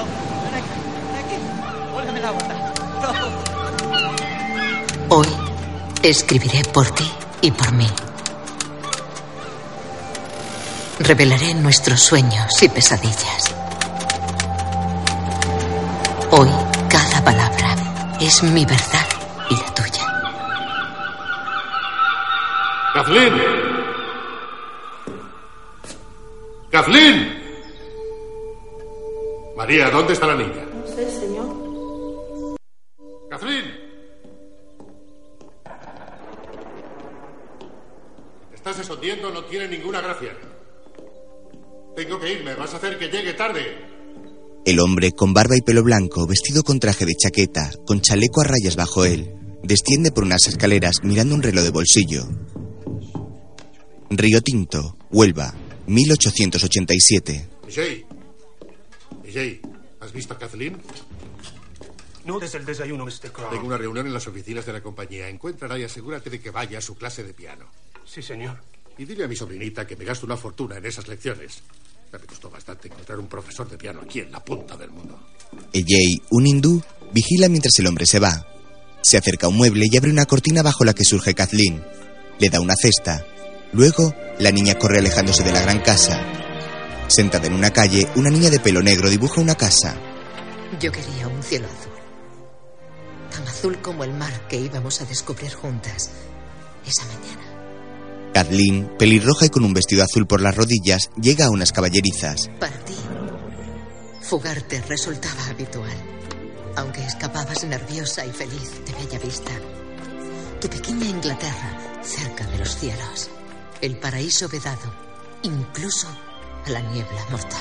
No, ven aquí, ven aquí. Vuélveme la. No. Hoy escribiré por ti y por mí. Revelaré nuestros sueños y pesadillas. Hoy cada palabra es mi verdad y la tuya. ¡Kathleen! ¡Kathleen! María, ¿dónde está la niña? No sé, señor. ¡Kathleen! Te estás escondiendo, no tiene ninguna gracia. Tengo que irme, vas a hacer que llegue tarde. El hombre, con barba y pelo blanco, vestido con traje de chaqueta, con chaleco a rayas bajo él, desciende por unas escaleras mirando un reloj de bolsillo. Río Tinto, Huelva, 1887. Jay. Jay, ¿has visto a Kathleen? No desde el desayuno, Mr. Crow. Tengo una reunión en las oficinas de la compañía. Encuéntrala y asegúrate de que vaya a su clase de piano. Sí, señor. Y dile a mi sobrinita que me gasto una fortuna en esas lecciones. Ya me costó bastante encontrar un profesor de piano aquí en la punta del mundo. Ejay, un hindú, vigila mientras el hombre se va. Se acerca a un mueble y abre una cortina bajo la que surge Kathleen. Le da una cesta. Luego, la niña corre alejándose de la gran casa. Sentada en una calle, una niña de pelo negro dibuja una casa. Yo quería un cielo azul. Tan azul como el mar que íbamos a descubrir juntas esa mañana. Kathleen, pelirroja y con un vestido azul por las rodillas, llega a unas caballerizas. Para ti, fugarte resultaba habitual. Aunque escapabas nerviosa y feliz de bella vista. Tu pequeña Inglaterra, cerca de los cielos. El paraíso vedado, incluso a la niebla mortal.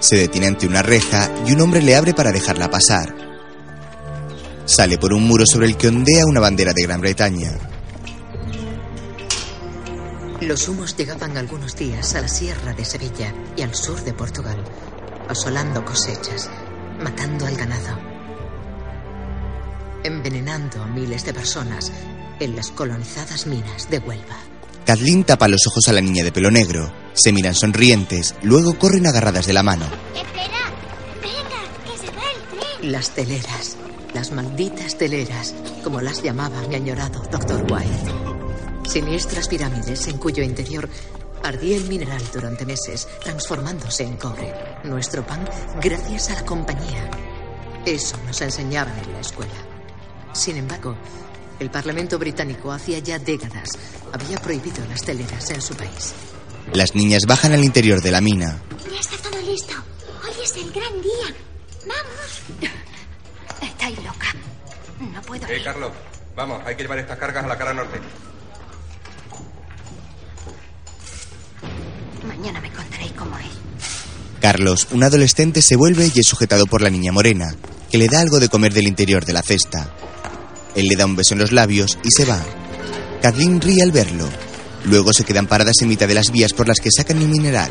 Se detiene ante una reja y un hombre le abre para dejarla pasar. Sale por un muro sobre el que ondea una bandera de Gran Bretaña. Los humos llegaban algunos días a la sierra de Sevilla y al sur de Portugal, asolando cosechas, matando al ganado, envenenando a miles de personas en las colonizadas minas de Huelva. Kathleen tapa los ojos a la niña de pelo negro. Se miran sonrientes, luego corren agarradas de la mano. Espera, venga, que se va el tren. Las teleras, las malditas teleras, como las llamaba mi añorado Dr. White. Siniestras pirámides en cuyo interior ardía el mineral durante meses, transformándose en cobre. Nuestro pan gracias a la compañía. Eso nos enseñaban en la escuela. Sin embargo, el Parlamento británico hacía ya décadas había prohibido las teleras en su país. Las niñas bajan al interior de la mina. Ya está todo listo. Hoy es el gran día. Vamos. Estáis loca. No puedo. Eh, Carlos, vamos, hay que llevar estas cargas a la cara norte. Mañana me contaréis cómo es. Carlos, un adolescente, se vuelve y es sujetado por la niña morena, que le da algo de comer del interior de la cesta. Él le da un beso en los labios y se va. Kathleen ríe al verlo. Luego se quedan paradas en mitad de las vías por las que sacan el mineral.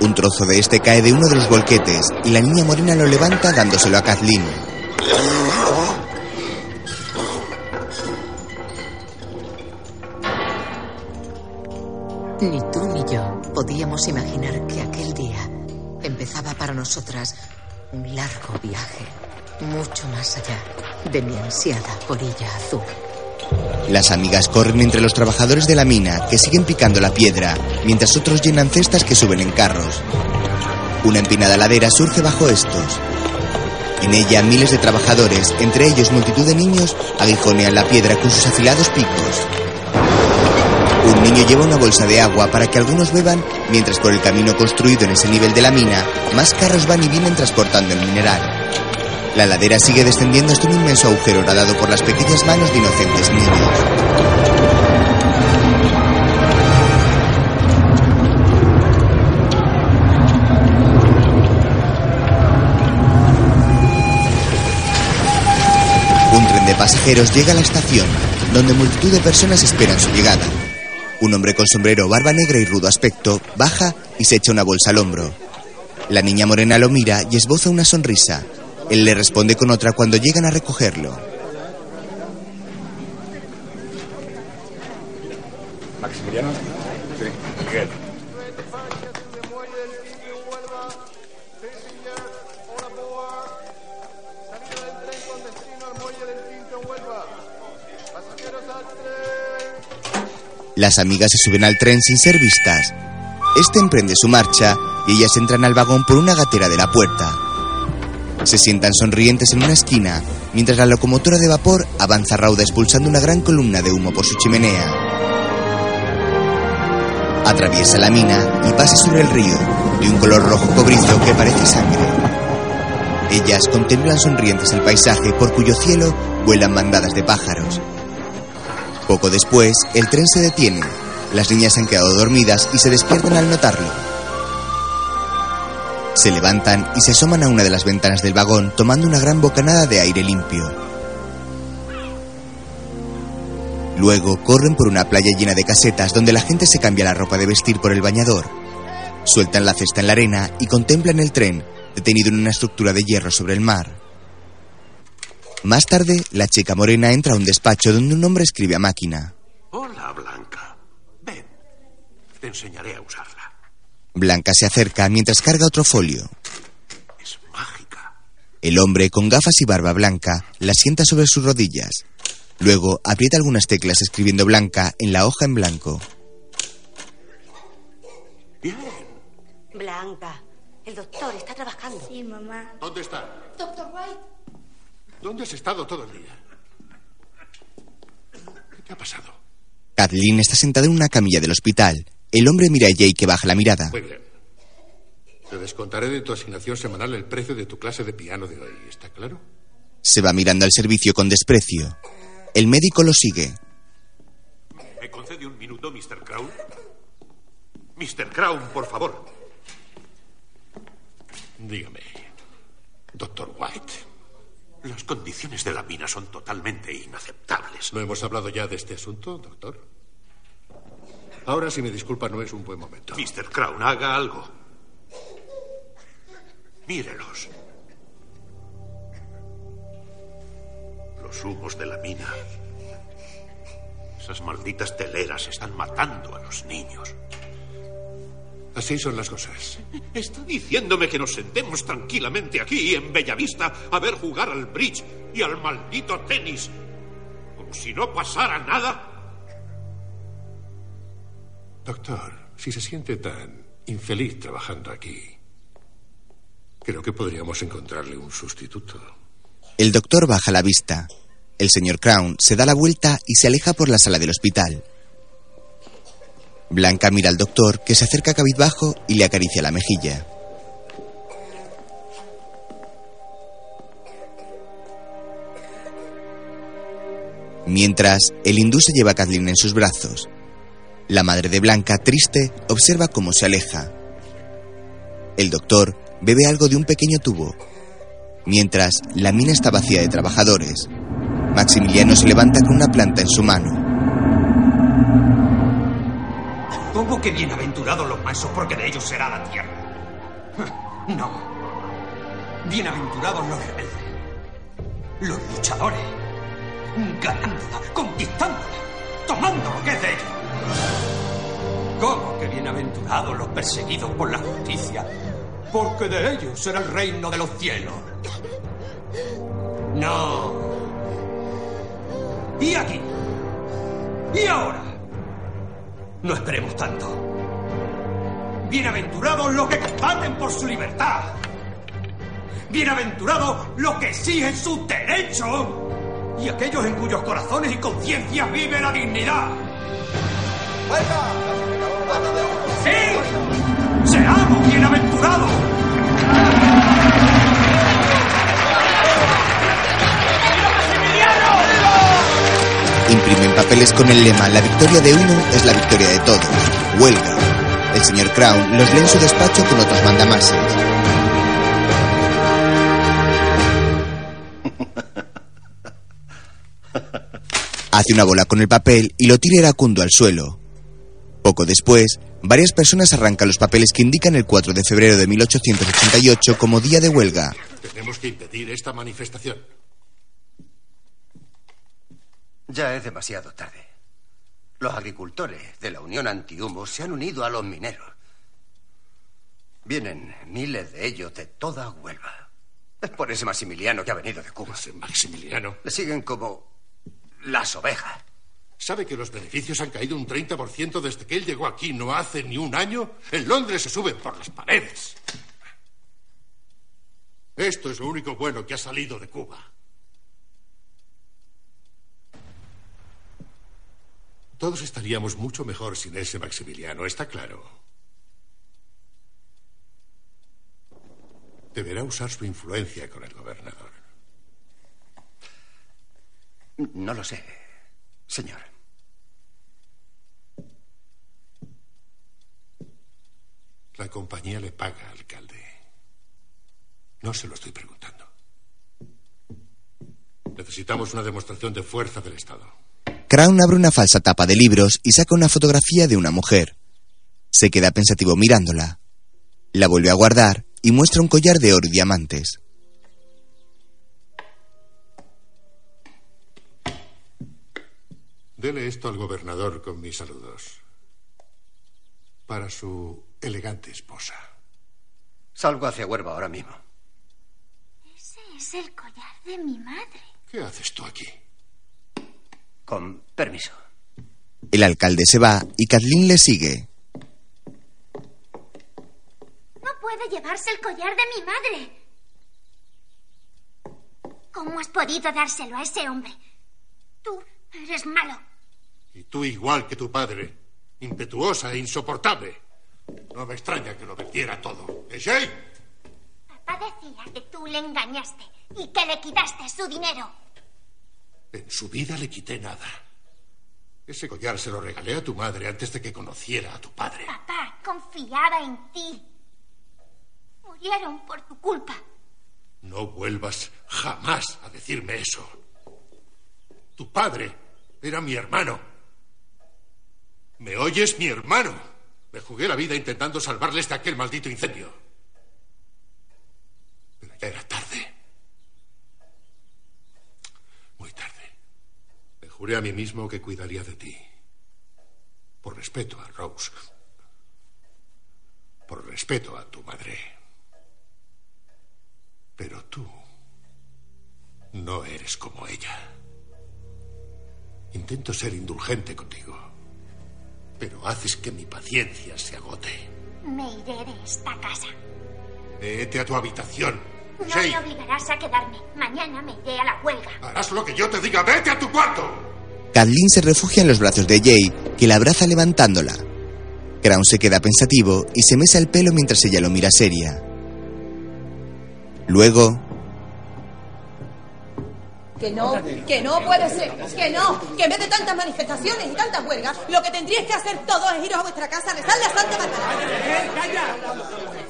Un trozo de este cae de uno de los volquetes y la niña morena lo levanta dándoselo a Kathleen. Ni tú ni yo podíamos imaginar que aquel día empezaba para nosotras un largo viaje, mucho más allá de mi ansiada orilla azul. Las amigas corren entre los trabajadores de la mina que siguen picando la piedra, mientras otros llenan cestas que suben en carros. Una empinada ladera surge bajo estos. En ella miles de trabajadores, entre ellos multitud de niños, aguijonean la piedra con sus afilados picos. Un niño lleva una bolsa de agua para que algunos beban, mientras por el camino construido en ese nivel de la mina, más carros van y vienen transportando el mineral. La ladera sigue descendiendo hasta un inmenso agujero horadado por las pequeñas manos de inocentes niños. Un tren de pasajeros llega a la estación, donde multitud de personas esperan su llegada. Un hombre con sombrero, barba negra y rudo aspecto baja y se echa una bolsa al hombro. La niña morena lo mira y esboza una sonrisa. Él le responde con otra cuando llegan a recogerlo. Maximiliano. Miguel. Las amigas se suben al tren sin ser vistas. Este emprende su marcha y ellas entran al vagón por una gatera de la puerta. Se sientan sonrientes en una esquina, mientras la locomotora de vapor avanza rauda expulsando una gran columna de humo por su chimenea. Atraviesa la mina y pasa sobre el río, de un color rojo cobrizo que parece sangre. Ellas contemplan sonrientes el paisaje por cuyo cielo vuelan bandadas de pájaros. Poco después, el tren se detiene. Las niñas han quedado dormidas y se despiertan al notarlo. Se levantan y se asoman a una de las ventanas del vagón tomando una gran bocanada de aire limpio. Luego corren por una playa llena de casetas donde la gente se cambia la ropa de vestir por el bañador. Sueltan la cesta en la arena y contemplan el tren, detenido en una estructura de hierro sobre el mar. Más tarde, la chica morena entra a un despacho donde un hombre escribe a máquina. Hola, Blanca. Ven. Te enseñaré a usarla. Blanca se acerca mientras carga otro folio. Es mágica. El hombre, con gafas y barba blanca, la sienta sobre sus rodillas. Luego aprieta algunas teclas escribiendo Blanca en la hoja en blanco. Bien. Blanca, el doctor está trabajando. Sí, mamá. ¿Dónde está? Doctor White. ¿Dónde has estado todo el día? ¿Qué te ha pasado? Kathleen está sentada en una camilla del hospital. El hombre mira a Jay que baja la mirada. Muy bien. Te descontaré de tu asignación semanal el precio de tu clase de piano de hoy. ¿Está claro? Se va mirando al servicio con desprecio. El médico lo sigue. ¿Me concede un minuto, Mr. Crown? Mr. Crown, por favor. Dígame, doctor White. Las condiciones de la mina son totalmente inaceptables. ¿No hemos hablado ya de este asunto, doctor? Ahora, si me disculpa, no es un buen momento. Mr. Crown, haga algo. Mírelos. Los humos de la mina. Esas malditas teleras están matando a los niños. Así son las cosas. Está diciéndome que nos sentemos tranquilamente aquí en Bellavista a ver jugar al bridge y al maldito tenis. Como si no pasara nada. Doctor, si se siente tan infeliz trabajando aquí, creo que podríamos encontrarle un sustituto. El doctor baja la vista. El señor Crown se da la vuelta y se aleja por la sala del hospital. Blanca mira al doctor, que se acerca cabizbajo y le acaricia la mejilla. Mientras, el hindú se lleva a Kathleen en sus brazos. La madre de Blanca, triste, observa cómo se aleja. El doctor bebe algo de un pequeño tubo. Mientras, la mina está vacía de trabajadores. Maximiliano se levanta con una planta en su mano. ¿Cómo que bienaventurados los mansos porque de ellos será la tierra? No. Bienaventurados los rebeldes. Los luchadores. Ganándola, conquistándola, tomando es de ellos. ¿Cómo que bienaventurados los perseguidos por la justicia? Porque de ellos será el reino de los cielos. No. ¿Y aquí? ¿Y ahora? No esperemos tanto. Bienaventurados los que combaten por su libertad. Bienaventurados los que exigen sus derechos. Y aquellos en cuyos corazones y conciencias vive la dignidad. ¡Sí! ¡Seamos bienaventurados! Imprimen papeles con el lema La victoria de uno es la victoria de todos. Huelga. El señor Crown los lee en su despacho con otros mandamases. Hace una bola con el papel y lo tira iracundo al suelo. Poco después, varias personas arrancan los papeles que indican el 4 de febrero de 1888 como día de huelga. Tenemos que impedir esta manifestación. Ya es demasiado tarde. Los agricultores de la Unión Antihumo se han unido a los mineros. Vienen miles de ellos de toda Huelva. Es por ese Maximiliano que ha venido de Cuba. Ese Maximiliano. Le siguen como las ovejas. ¿Sabe que los beneficios han caído un 30% desde que él llegó aquí no hace ni un año? En Londres se suben por las paredes. Esto es lo único bueno que ha salido de Cuba. Todos estaríamos mucho mejor sin ese Maximiliano, está claro. Deberá usar su influencia con el gobernador. No lo sé, señor. La compañía le paga, alcalde. No se lo estoy preguntando. Necesitamos una demostración de fuerza del Estado. Crown abre una falsa tapa de libros y saca una fotografía de una mujer. Se queda pensativo mirándola. La vuelve a guardar y muestra un collar de oro y diamantes. Dele esto al gobernador con mis saludos. Para su elegante esposa. Salgo hacia Huerva ahora mismo. Ese es el collar de mi madre. ¿Qué haces tú aquí? Con permiso. El alcalde se va y Kathleen le sigue. No puede llevarse el collar de mi madre. ¿Cómo has podido dárselo a ese hombre? Tú eres malo. Y tú igual que tu padre. Impetuosa e insoportable. No me extraña que lo vendiera todo. ¿Eh, Shay? Papá decía que tú le engañaste y que le quitaste su dinero. En su vida le quité nada. Ese collar se lo regalé a tu madre antes de que conociera a tu padre. Papá confiaba en ti. Murieron por tu culpa. No vuelvas jamás a decirme eso. Tu padre era mi hermano. ¿Me oyes, mi hermano? Me jugué la vida intentando salvarles de aquel maldito incendio. Pero ya era tarde. Muy tarde. Me juré a mí mismo que cuidaría de ti. Por respeto a Rose. Por respeto a tu madre. Pero tú no eres como ella. Intento ser indulgente contigo, pero haces que mi paciencia se agote. Me iré de esta casa. Vete a tu habitación. No me obligarás a quedarme. Mañana me iré a la huelga. harás lo que yo te diga. Vete a tu cuarto. Kathleen se refugia en los brazos de Jay, que la abraza levantándola. Crown se queda pensativo y se mesa el pelo mientras ella lo mira seria. Luego, Que no, que no puede ser, que no, que en vez de tantas manifestaciones y tantas huelgas, lo que tendríais que hacer todos es iros a vuestra casa a rezarle a Santa Bárbara. ¡Calla!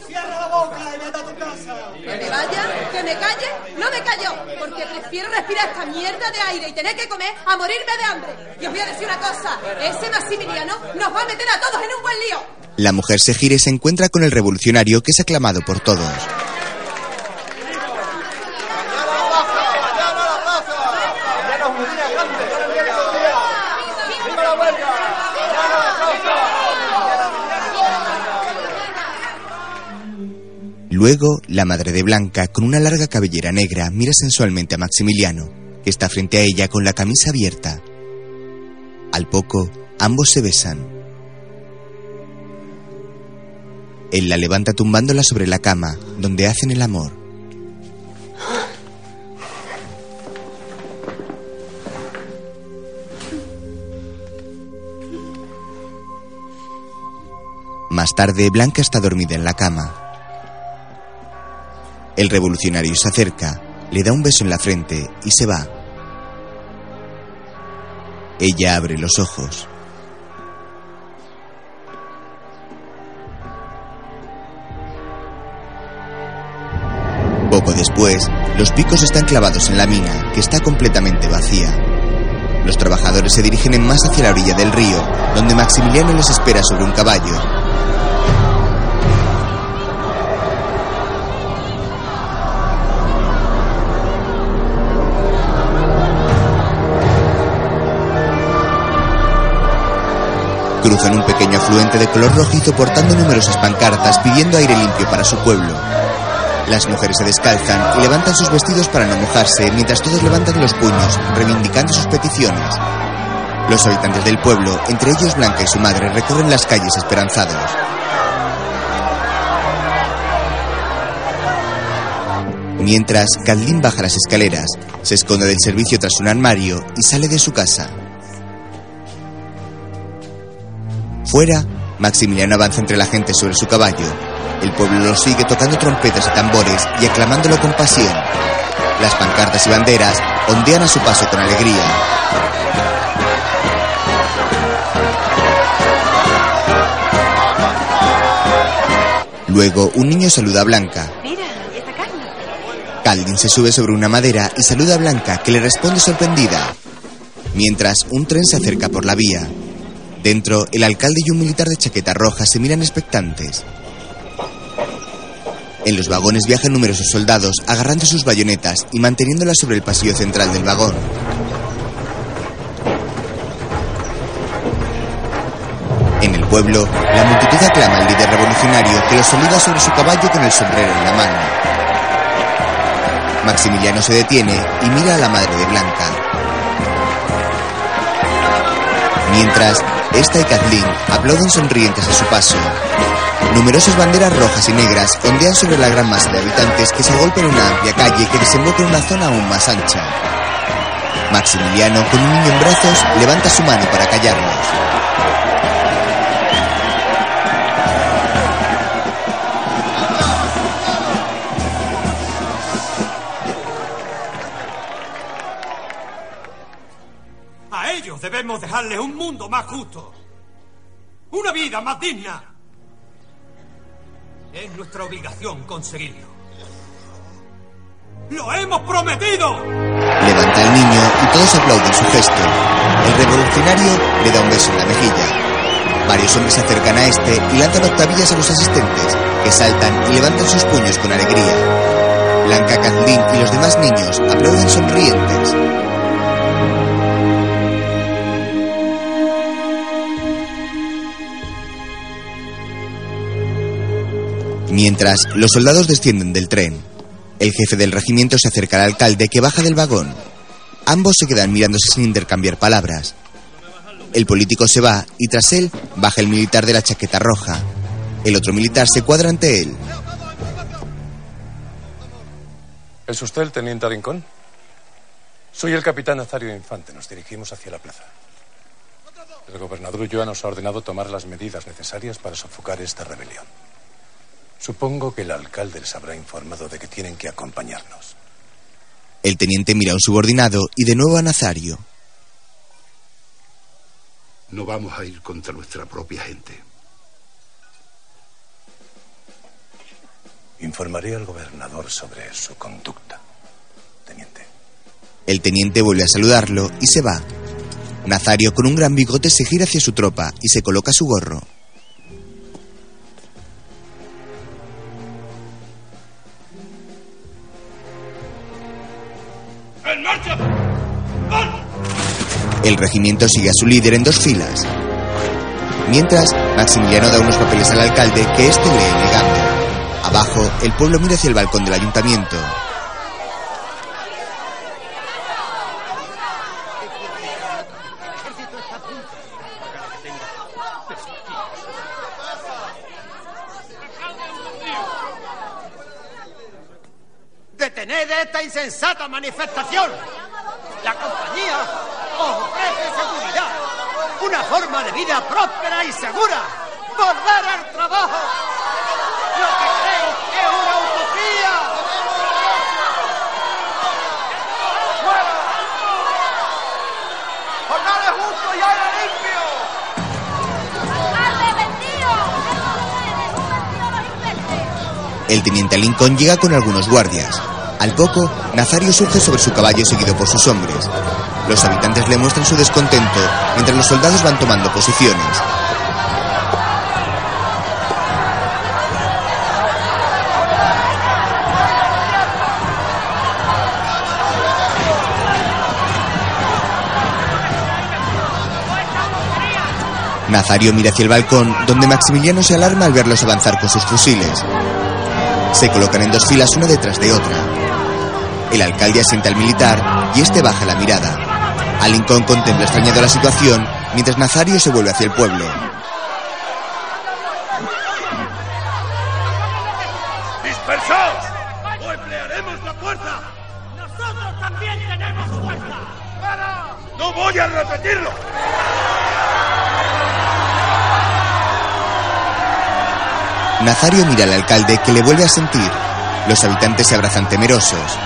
¡Cierra la boca y vete a tu casa! ¿Que me vaya? ¿Que me calle? No me callo, porque prefiero respirar esta mierda de aire y tener que comer a morirme de hambre. Y os voy a decir una cosa, ese Maximiliano nos va a meter a todos en un buen lío. la mujer se gira y se encuentra con el revolucionario que es aclamado por todos. Luego, la madre de Blanca, con una larga cabellera negra, mira sensualmente a Maximiliano, que está frente a ella con la camisa abierta. Al poco, ambos se besan. Él la levanta tumbándola sobre la cama, donde hacen el amor. Más tarde, Blanca está dormida en la cama. El revolucionario se acerca, le da un beso en la frente y se va. Ella abre los ojos. Poco después, los picos están clavados en la mina, que está completamente vacía. Los trabajadores se dirigen en más hacia la orilla del río, donde Maximiliano les espera sobre un caballo. Cruzan un pequeño afluente de color rojizo portando numerosas pancartas pidiendo aire limpio para su pueblo. Las mujeres se descalzan y levantan sus vestidos para no mojarse, mientras todos levantan los puños, reivindicando sus peticiones. Los habitantes del pueblo, entre ellos Blanca y su madre, recorren las calles esperanzados. Mientras, Kathleen baja las escaleras, se esconde del servicio tras un armario y sale de su casa. Fuera, Maximiliano avanza entre la gente sobre su caballo. El pueblo lo sigue tocando trompetas y tambores y aclamándolo con pasión. Las pancartas y banderas ondean a su paso con alegría. Luego, un niño saluda a Blanca. Mira. Caldin se sube sobre una madera y saluda a Blanca, que le responde sorprendida. Mientras, un tren se acerca por la vía. Dentro, el alcalde y un militar de chaqueta roja se miran expectantes. En los vagones viajan numerosos soldados agarrando sus bayonetas y manteniéndolas sobre el pasillo central del vagón. En el pueblo, la multitud aclama al líder revolucionario que lo saluda sobre su caballo con el sombrero en la mano. Maximiliano se detiene y mira a la madre de Blanca. Mientras, esta y Kathleen aplauden sonrientes a su paso. Numerosas banderas rojas y negras ondean sobre la gran masa de habitantes que se agolpan en una amplia calle que desemboca en una zona aún más ancha. Maximiliano, con un niño en brazos, levanta su mano para callarlos. Dejarles un mundo más justo. Una vida más digna. Es nuestra obligación conseguirlo. ¡Lo hemos prometido! Levanta al niño y todos aplauden su gesto. El revolucionario le da un beso en la mejilla. Varios hombres se acercan a este y lanzan octavillas a los asistentes, que saltan y levantan sus puños con alegría. Blanca, Kathleen y los demás niños aplauden sonrientes. Mientras, los soldados descienden del tren. El jefe del regimiento se acerca al alcalde que baja del vagón. Ambos se quedan mirándose sin intercambiar palabras. El político se va y tras él baja el militar de la chaqueta roja. El otro militar se cuadra ante él. ¿Es usted el teniente Rincón? Soy el capitán Nazario Infante. Nos dirigimos hacia la plaza. El gobernador Ulloa nos ha ordenado tomar las medidas necesarias para sofocar esta rebelión. Supongo que el alcalde les habrá informado de que tienen que acompañarnos. El teniente mira a un subordinado y de nuevo a Nazario. No vamos a ir contra nuestra propia gente. Informaré al gobernador sobre su conducta. El teniente vuelve a saludarlo y se va. Nazario, con un gran bigote, se gira hacia su tropa y se coloca su gorro. El regimiento sigue a su líder en dos filas. Mientras, Maximiliano da unos papeles al alcalde que éste lee negando. Abajo, el pueblo mira hacia el balcón del ayuntamiento. ¡Detened esta insensata manifestación! La compañía os ofrece seguridad, una forma de vida próspera y segura, volver al trabajo. Lo que que es una utopía. ¡Fuera! ¡Jornales justos y aire limpio! El teniente Lincoln llega con algunos guardias. Al poco, Nazario surge sobre su caballo seguido por sus hombres. Los habitantes le muestran su descontento mientras los soldados van tomando posiciones. Nazario mira hacia el balcón, donde Maximiliano se alarma al verlos avanzar con sus fusiles. Se colocan en dos filas una detrás de otra. El alcalde asienta al militar y este baja la mirada. A Lincoln contempla extrañado la situación mientras Nazario se vuelve hacia el pueblo. ¡Dispersaos! ¡O emplearemos la fuerza! ¡Nosotros también tenemos fuerza! ¡No voy a repetirlo! Nazario mira al alcalde que le vuelve a sentir. Los habitantes se abrazan temerosos.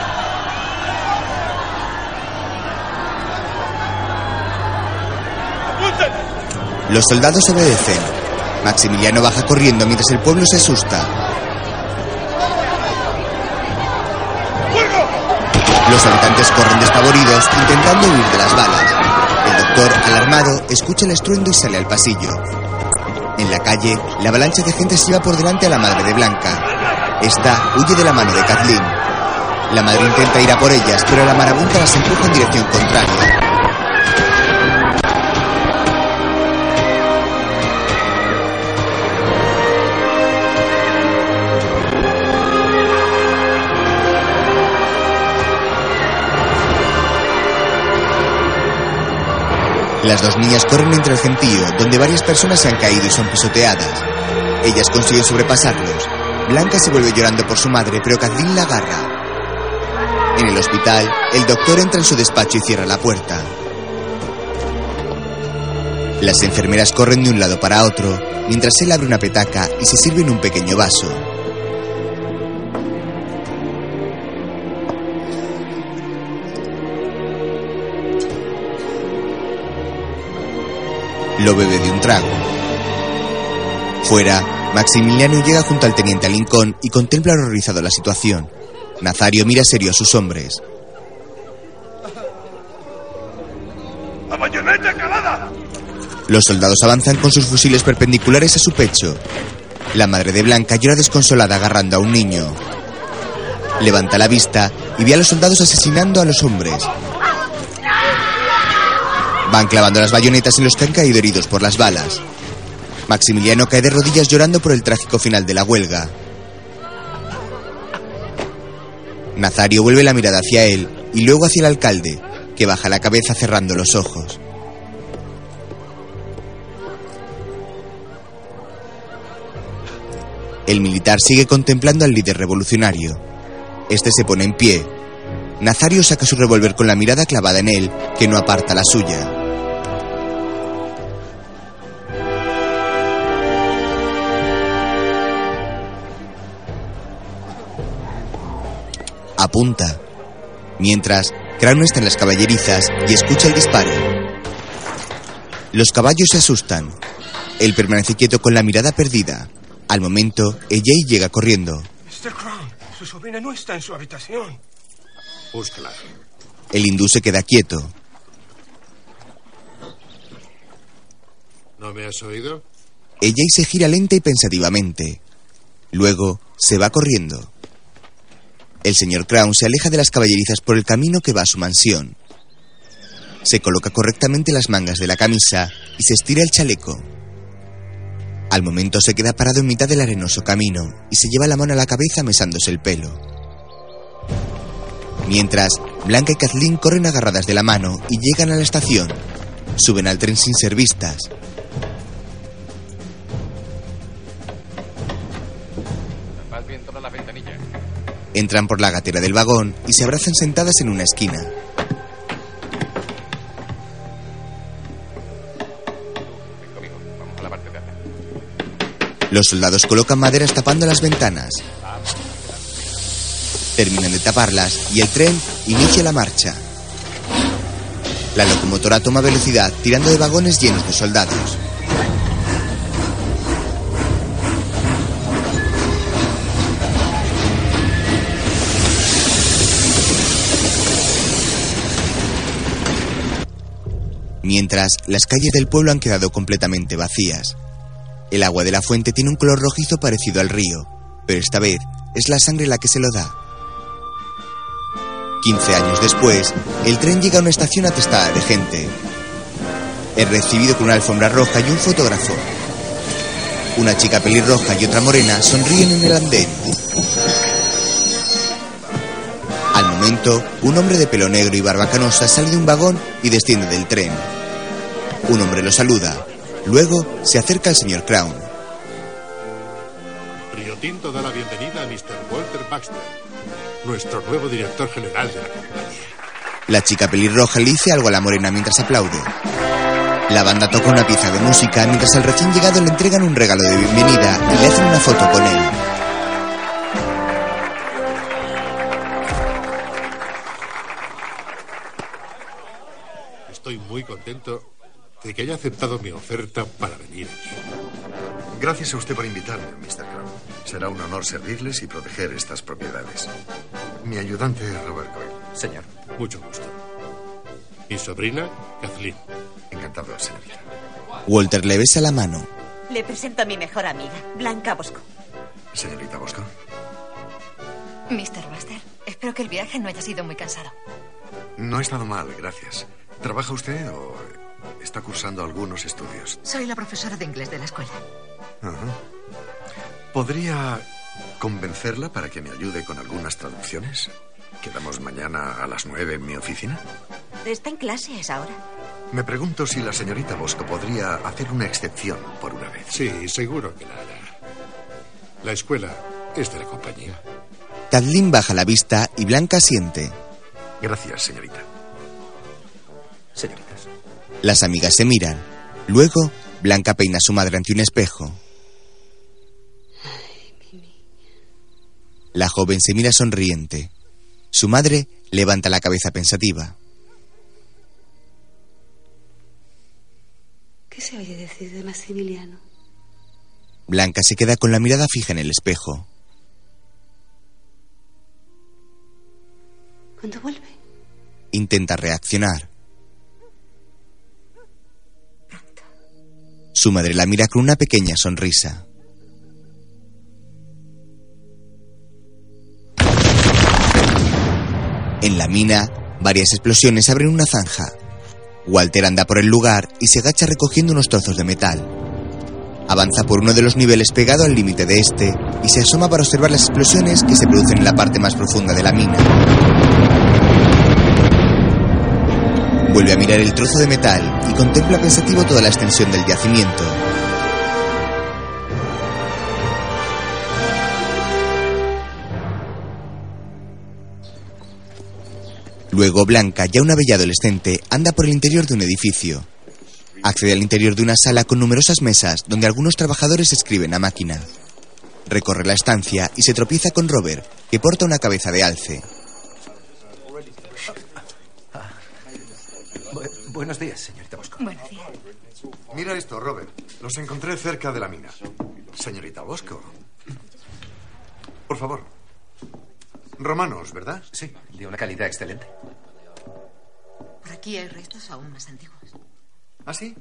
Los soldados obedecen. Maximiliano baja corriendo mientras el pueblo se asusta. Los habitantes corren despavoridos intentando huir de las balas. El doctor, alarmado, escucha el estruendo y sale al pasillo. En la calle, la avalancha de gente se lleva por delante a la madre de Blanca. Esta huye de la mano de Kathleen. La madre intenta ir a por ellas, pero la marabunta las empuja en dirección contraria. Las dos niñas corren entre el gentío, donde varias personas se han caído y son pisoteadas. Ellas consiguen sobrepasarlos. Blanca se vuelve llorando por su madre, pero Kathleen la agarra. En el hospital, el doctor entra en su despacho y cierra la puerta. Las enfermeras corren de un lado para otro, mientras él abre una petaca y se sirve en un pequeño vaso. Lo bebe de un trago. Fuera, Maximiliano llega junto al teniente Lincoln y contempla horrorizado la situación. Nazario mira serio a sus hombres. ¡La bayoneta calada! Los soldados avanzan con sus fusiles perpendiculares a su pecho. La madre de Blanca llora desconsolada agarrando a un niño. Levanta la vista y ve a los soldados asesinando a los hombres. Van clavando las bayonetas en los que han caído heridos por las balas. Maximiliano cae de rodillas llorando por el trágico final de la huelga. Nazario vuelve la mirada hacia él y luego hacia el alcalde, que baja la cabeza cerrando los ojos. El militar sigue contemplando al líder revolucionario. Este se pone en pie. Nazario saca su revólver con la mirada clavada en él, que no aparta la suya. Apunta. Mientras, Crown está en las caballerizas y escucha el disparo. Los caballos se asustan. Él permanece quieto con la mirada perdida. Al momento, ella llega corriendo. Mr. Crown, su sobrina no está en su habitación. Búscala. El hindú se queda quieto. ¿No me has oído? Ella se gira lenta y pensativamente. Luego se va corriendo. El señor Crown se aleja de las caballerizas por el camino que va a su mansión. Se coloca correctamente las mangas de la camisa y se estira el chaleco. Al momento se queda parado en mitad del arenoso camino y se lleva la mano a la cabeza mesándose el pelo. Mientras, Blanca y Kathleen corren agarradas de la mano y llegan a la estación. Suben al tren sin ser vistas. Entran por la gatera del vagón y se abrazan sentadas en una esquina. Los soldados colocan maderas tapando las ventanas. Terminan de taparlas y el tren inicia la marcha. La locomotora toma velocidad tirando de vagones llenos de soldados. Mientras, las calles del pueblo han quedado completamente vacías. El agua de la fuente tiene un color rojizo parecido al río, pero esta vez es la sangre la que se lo da. 15 años después, el tren llega a una estación atestada de gente. Es recibido con una alfombra roja y un fotógrafo. Una chica pelirroja y otra morena sonríen en el andén. Al momento, un hombre de pelo negro y barba canosa sale de un vagón y desciende del tren. Un hombre lo saluda. Luego se acerca al señor Crown. Río Tinto da la bienvenida a Mr. Walter Baxter, nuestro nuevo director general de la compañía. La chica pelirroja le dice algo a la morena mientras aplaude. La banda toca una pieza de música mientras al recién llegado le entregan un regalo de bienvenida y le hacen una foto con él. Estoy muy contento de que haya aceptado mi oferta para venir aquí. Gracias a usted por invitarme, Mr. Crown. Será un honor servirles y proteger estas propiedades. Mi ayudante, Robert Coyle. Señor. Mucho gusto. Mi sobrina, Kathleen. Encantado, señorita. Walter le besa la mano. Le presento a mi mejor amiga, Blanca Bosco. Señorita Bosco. Mr. Buster, espero que el viaje no haya sido muy cansado. No ha estado mal, gracias. ¿Trabaja usted o está cursando algunos estudios? Soy la profesora de inglés de la escuela. Ajá. ¿Podría convencerla para que me ayude con algunas traducciones? ¿Quedamos mañana a las nueve en mi oficina? Está en clase a esa hora. Me pregunto si la señorita Bosco podría hacer una excepción por una vez. Sí, seguro que la hará. La escuela es de la compañía. Kathleen baja la vista y Blanca siente. Gracias, señorita. Señoritas. Las amigas se miran. Luego, Blanca peina a su madre ante un espejo. La joven se mira sonriente. Su madre levanta la cabeza pensativa. ¿Qué se oye decir de Maximiliano? Blanca se queda con la mirada fija en el espejo. ¿Cuándo vuelve? Intenta reaccionar. Su madre la mira con una pequeña sonrisa. En la mina, varias explosiones abren una zanja. Walter anda por el lugar y se agacha recogiendo unos trozos de metal. Avanza por uno de los niveles pegado al límite de este y se asoma para observar las explosiones que se producen en la parte más profunda de la mina. Vuelve a mirar el trozo de metal y contempla pensativo toda la extensión del yacimiento. Luego Blanca, ya una bella adolescente, anda por el interior de un edificio. Accede al interior de una sala con numerosas mesas donde algunos trabajadores escriben a máquina. Recorre la estancia y se tropieza con Robert, que porta una cabeza de alce. Buenos días, señorita Bosco. Buenos días. Mira esto, Robert. Los encontré cerca de la mina. Señorita Bosco. Por favor. Romanos, ¿verdad? Sí, de una calidad excelente. Por aquí hay restos aún más antiguos. ¿Ah, sí?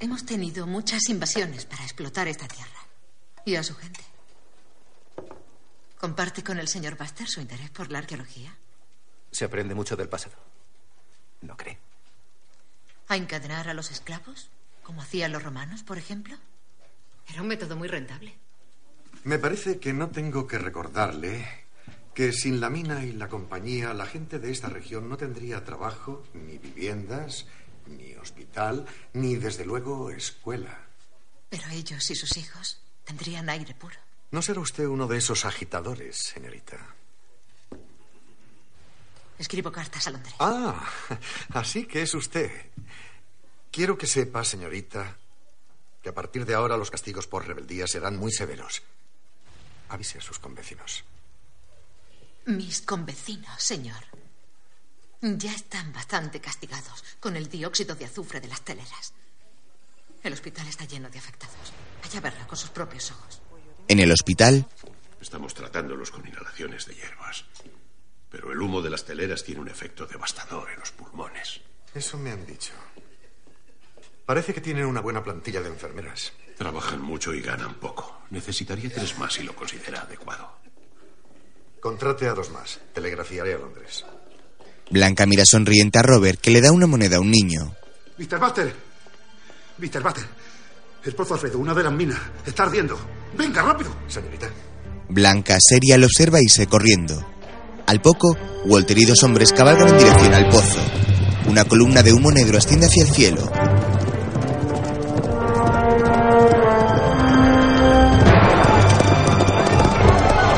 Hemos tenido muchas invasiones para explotar esta tierra. Y a su gente. ¿Comparte con el señor Buster su interés por la arqueología? Se aprende mucho del pasado. ¿No cree? ¿A encadenar a los esclavos? Como hacían los romanos, por ejemplo. Era un método muy rentable. Me parece que no tengo que recordarle que sin la mina y la compañía, la gente de esta región no tendría trabajo, ni viviendas, ni hospital, ni desde luego escuela. Pero ellos y sus hijos tendrían aire puro. ¿No será usted uno de esos agitadores, señorita? Escribo cartas a Londres. Ah, así que es usted. Quiero que sepa, señorita, que a partir de ahora los castigos por rebeldía serán muy severos. Avise a sus convecinos. Mis convecinos, señor, ya están bastante castigados con el dióxido de azufre de las teleras. El hospital está lleno de afectados. Vaya a verlo con sus propios ojos. En el hospital, Estamos tratándolos con inhalaciones de hierbas. Pero el humo de las teleras tiene un efecto devastador en los pulmones. Eso me han dicho. Parece que tienen una buena plantilla de enfermeras. Trabajan mucho y ganan poco. Necesitaría tres más si lo considera adecuado. Contrate a dos más. Telegrafiaré a Londres. Blanca mira sonriente a Robert, que le da una moneda a un niño. Mr. Buster. Mr. Buster. El pozo Alfredo, una de las minas. Está ardiendo. Venga, rápido. Señorita. Blanca, seria, le observa y se corriendo. Al poco, Walter y dos hombres cabalgan en dirección al pozo. Una columna de humo negro asciende hacia el cielo.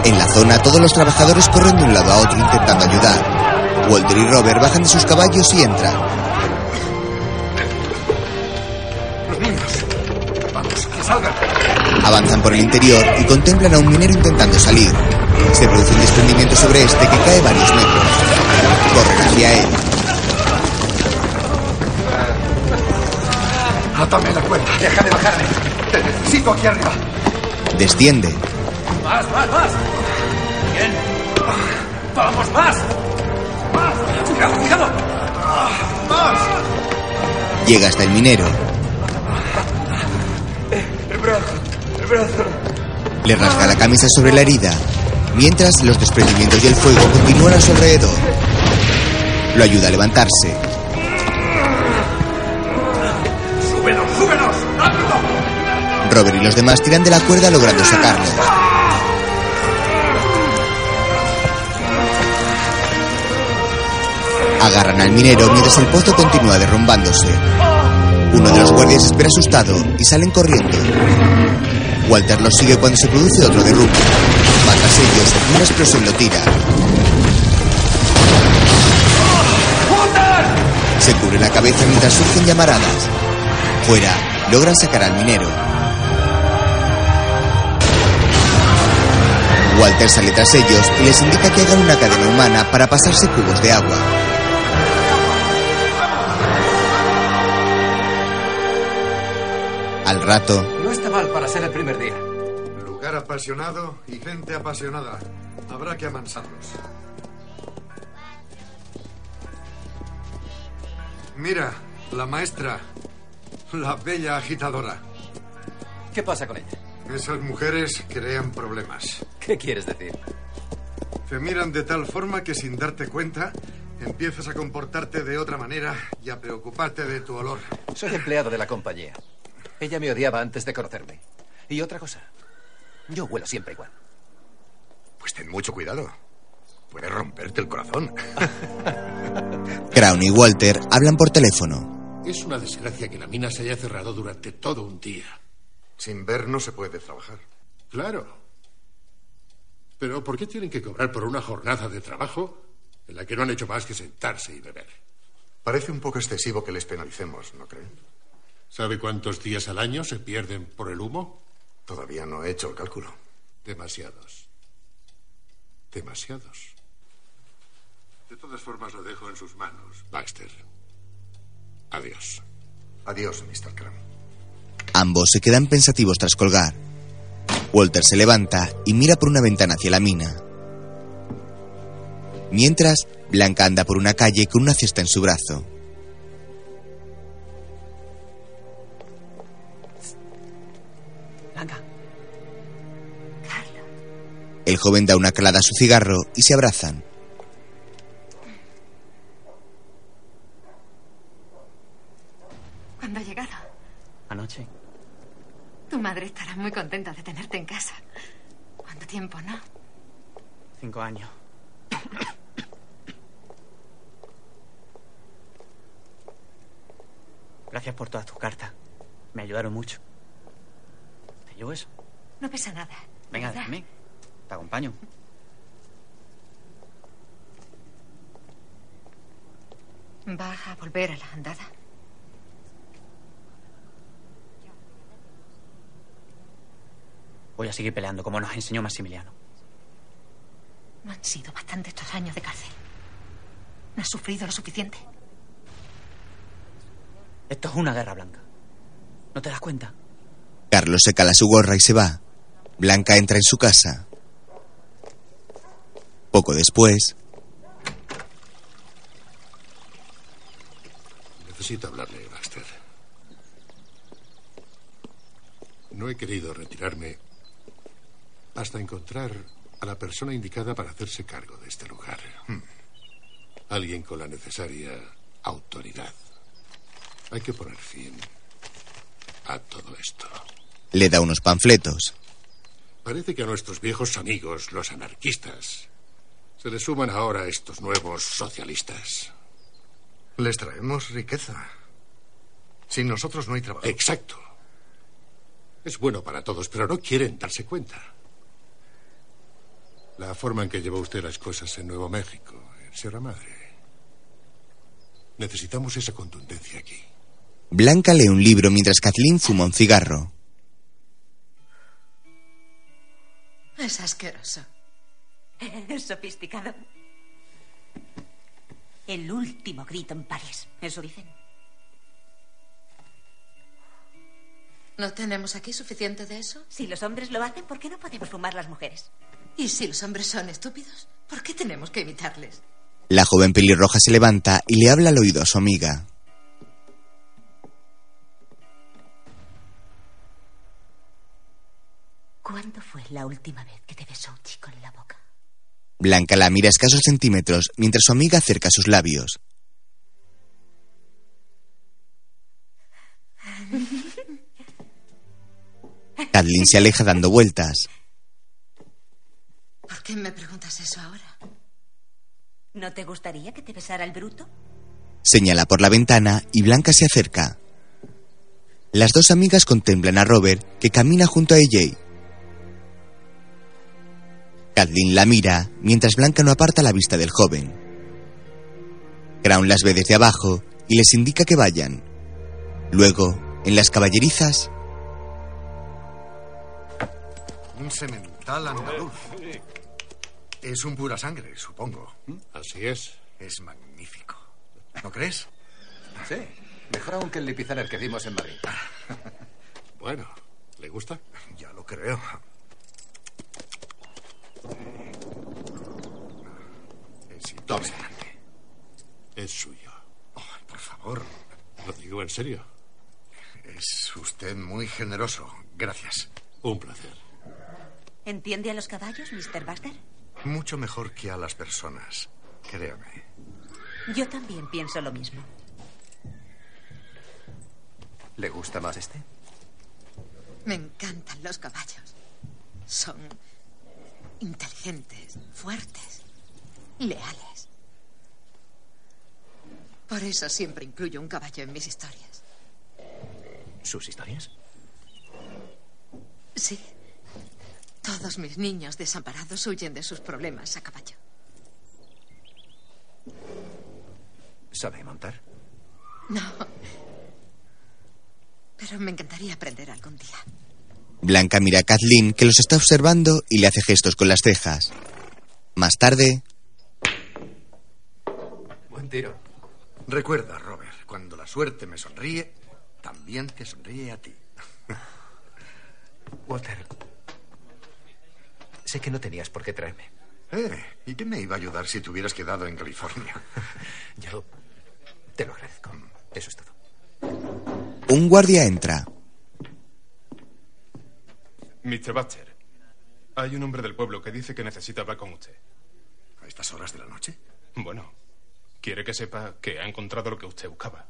En la zona, todos los trabajadores corren de un lado a otro intentando ayudar. Walter y Robert bajan de sus caballos y entran. Los niños. Vamos, que salgan. Avanzan por el interior y contemplan a un minero intentando salir. Se produce un desprendimiento sobre este que cae varios metros. Corren hacia él. Atame la cuerda. Deja de bajarme. Te necesito aquí arriba. Desciende. ¡Más, más, más! ¡Bien! ¡Vamos, más! ¡Más! ¡Cuidado, cuidado! ¡Más! Llega hasta el minero. El brazo, el brazo. Le rasga la camisa sobre la herida. Mientras, los desprendimientos y el fuego continúan a su alrededor. Lo ayuda a levantarse. ¡Súbenos, súbenos! ¡Rápido! Robert y los demás tiran de la cuerda logrando sacarlo. Agarran al minero mientras el pozo continúa derrumbándose. Uno de los guardias espera asustado y salen corriendo. Walter los sigue cuando se produce otro derrumbe. Va tras ellos una explosión lo tira. Se cubre la cabeza mientras surgen llamaradas. Fuera, logran sacar al minero. Walter sale tras ellos y les indica que hagan una cadena humana para pasarse cubos de agua. Al rato, No está mal para ser el primer día. Lugar apasionado y gente apasionada. Habrá que amansarlos. Mira, la maestra. La bella agitadora. ¿Qué pasa con ella? Esas mujeres crean problemas. ¿Qué quieres decir? Te miran de tal forma que sin darte cuenta empiezas a comportarte de otra manera y a preocuparte de tu olor. Soy empleado de la compañía. Ella me odiaba antes de conocerme. Y otra cosa, yo huelo siempre igual. Pues ten mucho cuidado. Puede romperte el corazón. Crown y Walter hablan por teléfono. Es una desgracia que la mina se haya cerrado durante todo un día. Sin ver no se puede trabajar. Claro. Pero ¿por qué tienen que cobrar por una jornada de trabajo en la que no han hecho más que sentarse y beber? Parece un poco excesivo que les penalicemos, ¿no creen? ¿Sabe cuántos días al año se pierden por el humo? Todavía no he hecho el cálculo. Demasiados. Demasiados. De todas formas, lo dejo en sus manos, Baxter. Adiós. Adiós, Mr. Cram. Ambos se quedan pensativos tras colgar. Walter se levanta y mira por una ventana hacia la mina. Mientras, Blanca anda por una calle con una cesta en su brazo. El joven da una calada a su cigarro y se abrazan. ¿Cuándo ha llegado? Anoche. Tu madre estará muy contenta de tenerte en casa. ¿Cuánto tiempo, no? Cinco años. Gracias por todas tus cartas. Me ayudaron mucho. ¿Te llevo eso? No pesa nada. Venga, ¿verdad? Te acompaño. ¿Vas a volver a la andada? Voy a seguir peleando como nos enseñó Maximiliano. No han sido bastante estos años de cárcel. ¿No has sufrido lo suficiente? Esto es una guerra blanca. ¿No te das cuenta? Carlos se cala su gorra y se va. Blanca entra en su casa. Poco después, Necesito hablarle, Baxter. No he querido retirarme hasta encontrar a la persona indicada para hacerse cargo de este lugar. Hmm. Alguien con la necesaria autoridad. Hay que poner fin a todo esto. le da unos panfletos. Parece que a nuestros viejos amigos, los anarquistas, Se le suman ahora estos nuevos socialistas. Les traemos riqueza. Sin nosotros no hay trabajo. Exacto. Es bueno para todos, pero no quieren darse cuenta. La forma en que llevó usted las cosas en Nuevo México, en Sierra Madre. Necesitamos esa contundencia aquí. Blanca lee un libro mientras Kathleen fuma un cigarro. Es asqueroso. Sofisticado. El último grito en París. Eso dicen. ¿No tenemos aquí suficiente de eso? Si los hombres lo hacen, ¿por qué no podemos fumar las mujeres? ¿Y si los hombres son estúpidos? ¿Por qué tenemos que imitarles? La joven pelirroja se levanta y le habla al oído a su amiga. ¿Cuándo fue la última vez que te besó un chico en la boca? Blanca la mira a escasos centímetros mientras su amiga acerca sus labios. Kathleen se aleja dando vueltas. ¿Por qué me preguntas eso ahora? ¿No te gustaría que te besara el bruto? Señala por la ventana y Blanca se acerca. Las dos amigas contemplan a Robert que camina junto a AJ. Kathleen la mira mientras Blanca no aparta la vista del joven. Crown las ve desde abajo y les indica que vayan. Luego, en las caballerizas, Un semental andaluz. Es un pura sangre, supongo. Así es. Es magnífico. ¿No crees? Sí. Mejor aún que el lipizaner que vimos en Madrid. Bueno, ¿le gusta? Ya lo creo. Es impresionante. Es suyo. Oh, por favor. Lo digo en serio. Es usted muy generoso. Gracias. Un placer. ¿Entiende a los caballos, Mr. Buster? Mucho mejor que a las personas. Créame. Yo también pienso lo mismo. ¿Le gusta más este? Me encantan los caballos. Son inteligentes, fuertes, leales. Por eso siempre incluyo un caballo en mis historias. ¿Sus historias? Sí. Todos mis niños desamparados huyen de sus problemas a caballo. ¿Sabe montar? No. Pero me encantaría aprender algún día. Blanca mira a Kathleen que los está observando y le hace gestos con las cejas. Más tarde, Buen tiro. Recuerda, Robert, cuando la suerte me sonríe, también te sonríe a ti. Walter, sé que no tenías por qué traerme. Eh, ¿y qué me iba a ayudar si te hubieras quedado en California? Yo te lo agradezco. Eso es todo. un guardia entra. Mr. Butcher, hay un hombre del pueblo que dice que necesita hablar con usted. ¿A estas horas de la noche? Bueno, quiere que sepa que ha encontrado lo que usted buscaba.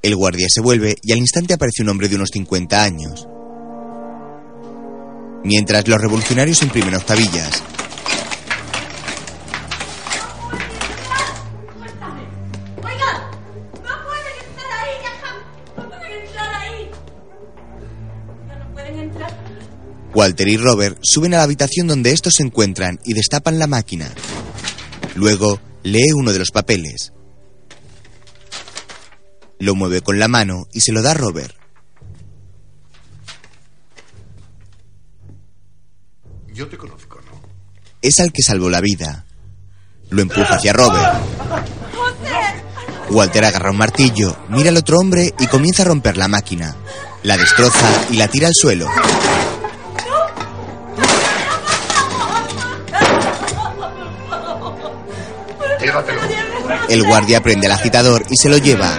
El guardia se vuelve y al instante aparece un hombre de unos 50 años. Mientras los revolucionarios imprimen octavillas. Walter y Robert suben a la habitación donde estos se encuentran y destapan la máquina. Luego lee uno de los papeles. Lo mueve con la mano y se lo da a Robert. Yo te conozco, ¿no? Es al que salvó la vida. Lo empuja hacia Robert. Walter agarra un martillo, mira al otro hombre y comienza a romper la máquina. La destroza y la tira al suelo. El guardia prende al agitador y se lo lleva.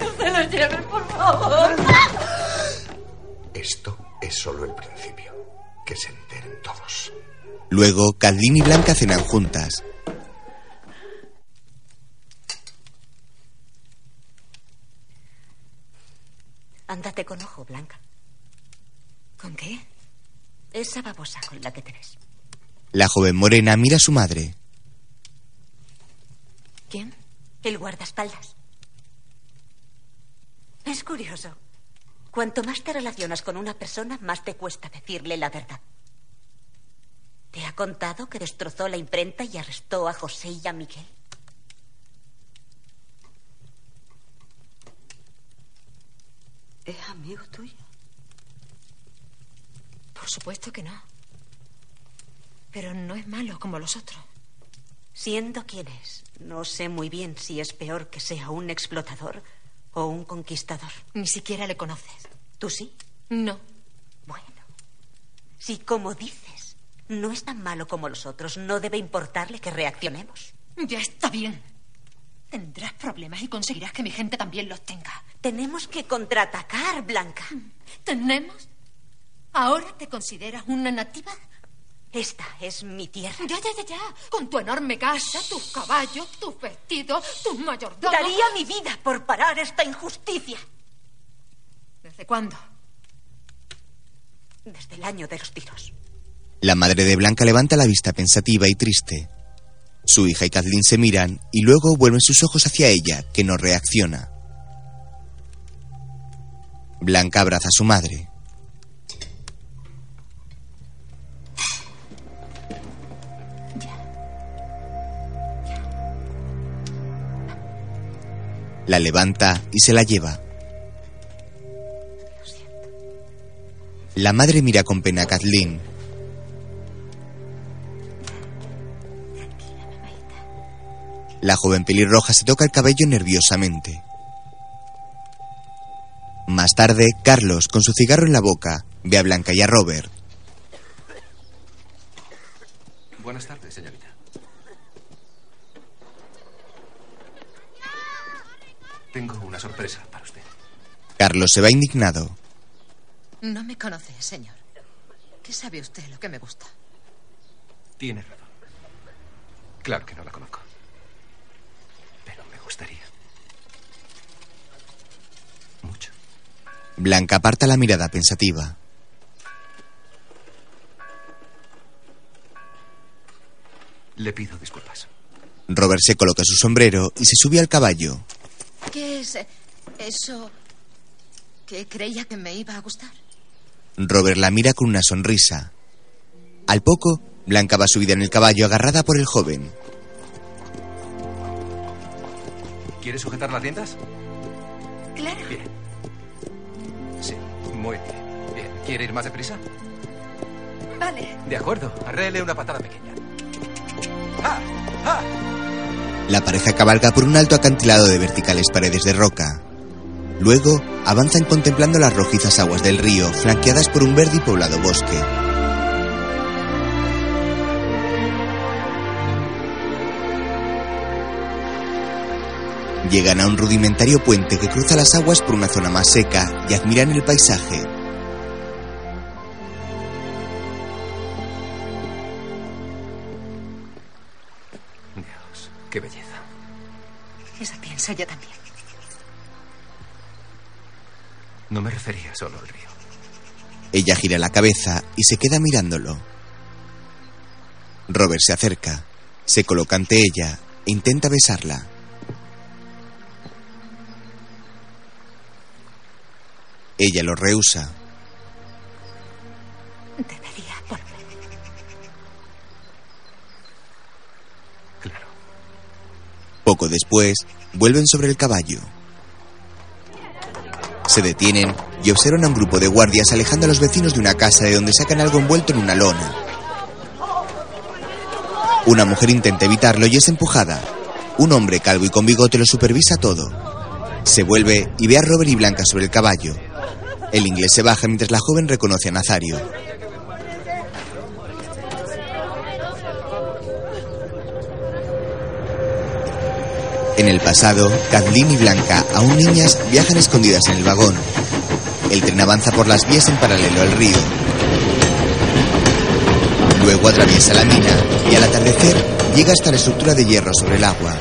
No se lo lleven, por favor. Esto es solo el principio. Que se enteren todos. Luego, Kathleen y Blanca cenan juntas. Ándate con ojo, Blanca. ¿Con qué? Esa babosa con la que te ves. La joven morena mira a su madre. ¿Quién? El guardaespaldas. Es curioso. Cuanto más te relacionas con una persona, más te cuesta decirle la verdad. ¿Te ha contado que destrozó la imprenta y arrestó a José y a Miguel? ¿Es amigo tuyo? Por supuesto que no. Pero no es malo como los otros. Siendo quien es, no sé muy bien si es peor que sea un explotador o un conquistador. Ni siquiera le conoces. ¿Tú sí? No. Bueno, si como dices, no es tan malo como los otros, no debe importarle que reaccionemos. Ya está bien. Tendrás problemas y conseguirás que mi gente también los tenga. Tenemos que contraatacar, Blanca. ¿Tenemos? ¿Ahora te consideras una nativa? Esta es mi tierra. Ya, ya, ya, ya. Con tu enorme casa, tus caballos, tus vestidos, tus mayordomos. Daría mi vida por parar esta injusticia. ¿Desde cuándo? Desde el año de los tiros. La madre de Blanca levanta la vista pensativa y triste. Su hija y Kathleen se miran y luego vuelven sus ojos hacia ella, que no reacciona. Blanca abraza a su madre. La levanta y se la lleva. La madre mira con pena a Kathleen. La joven pelirroja se toca el cabello nerviosamente. Más tarde, Carlos, con su cigarro en la boca, ve a Blanca y a Robert. Buenas tardes, señorita. Tengo una sorpresa para usted. Carlos se va indignado. No me conoce, señor. ¿Qué sabe usted lo que me gusta? Tiene razón. Claro que no la conozco. Pero me gustaría. Mucho. Blanca aparta la mirada pensativa. Le pido disculpas. Robert se coloca su sombrero y se sube al caballo. ¿Qué es eh, eso que creía que me iba a gustar? Robert la mira con una sonrisa. Al poco, Blanca va subida en el caballo agarrada por el joven. ¿Quiere sujetar las riendas? Claro. Bien. Sí, muy bien. Bien. ¿Quiere ir más deprisa? Vale. De acuerdo. Arréele una patada pequeña. ¡Ah! ¡Ah! La pareja cabalga por un alto acantilado de verticales paredes de roca. Luego avanzan contemplando las rojizas aguas del río, flanqueadas por un verde y poblado bosque. Llegan a un rudimentario puente que cruza las aguas por una zona más seca y admiran el paisaje. Qué belleza. Eso pienso yo también. No me refería solo al río. Ella gira la cabeza y se queda mirándolo. Robert se acerca, se coloca ante ella e intenta besarla. Ella lo rehúsa. Poco después, vuelven sobre el caballo. Se detienen y observan a un grupo de guardias alejando a los vecinos de una casa de donde sacan algo envuelto en una lona. Una mujer intenta evitarlo y es empujada. Un hombre calvo y con bigote lo supervisa todo. Se vuelve y ve a Robert y Blanca sobre el caballo. El inglés se baja mientras la joven reconoce a Nazario. En el pasado, Kathleen y Blanca, aún niñas, viajan escondidas en el vagón. El tren avanza por las vías en paralelo al río. Luego atraviesa la mina y al atardecer llega hasta la estructura de hierro sobre el agua.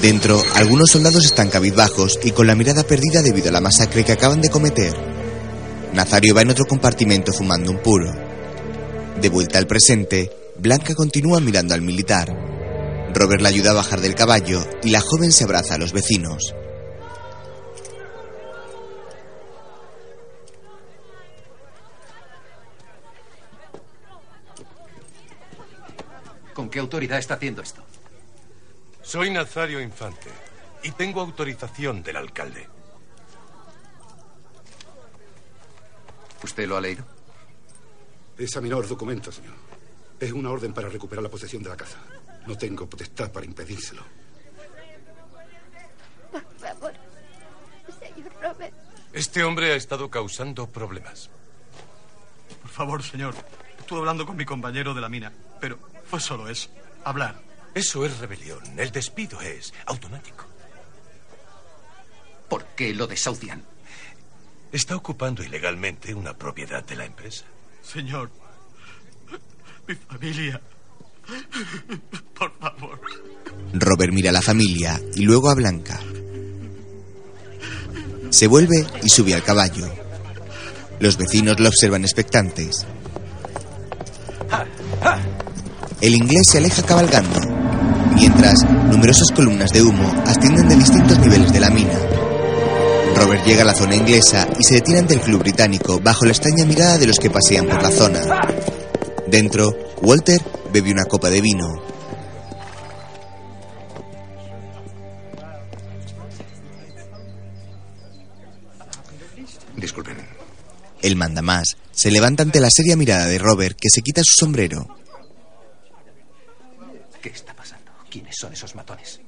Dentro, algunos soldados están cabizbajos y con la mirada perdida debido a la masacre que acaban de cometer. Nazario va en otro compartimento fumando un puro. De vuelta al presente, Blanca continúa mirando al militar. Robert la ayuda a bajar del caballo y la joven se abraza a los vecinos. ¿Con qué autoridad está haciendo esto? Soy Nazario Infante y tengo autorización del alcalde. ¿Usted lo ha leído? He examinado los documentos, señor. Es una orden para recuperar la posesión de la casa. No tengo potestad para impedírselo. Por favor, señor Robert. Este hombre ha estado causando problemas. Por favor, señor. Estuve hablando con mi compañero de la mina, pero fue solo eso. Hablar. Eso es rebelión. El despido es automático. ¿Por qué lo desahucian? Está ocupando ilegalmente una propiedad de la empresa. Señor, mi familia. Por favor. Robert mira a la familia y luego a Blanca. Se vuelve y sube al caballo. Los vecinos lo observan expectantes. El inglés se aleja cabalgando, mientras numerosas columnas de humo ascienden de distintos niveles de la mina. Robert llega a la zona inglesa y se detiene ante el club británico bajo la extraña mirada de los que pasean por la zona. Dentro, Walter bebe una copa de vino. Disculpen. El mandamás se levanta ante la seria mirada de Robert que se quita su sombrero. ¿Qué está pasando? ¿Quiénes son esos matones?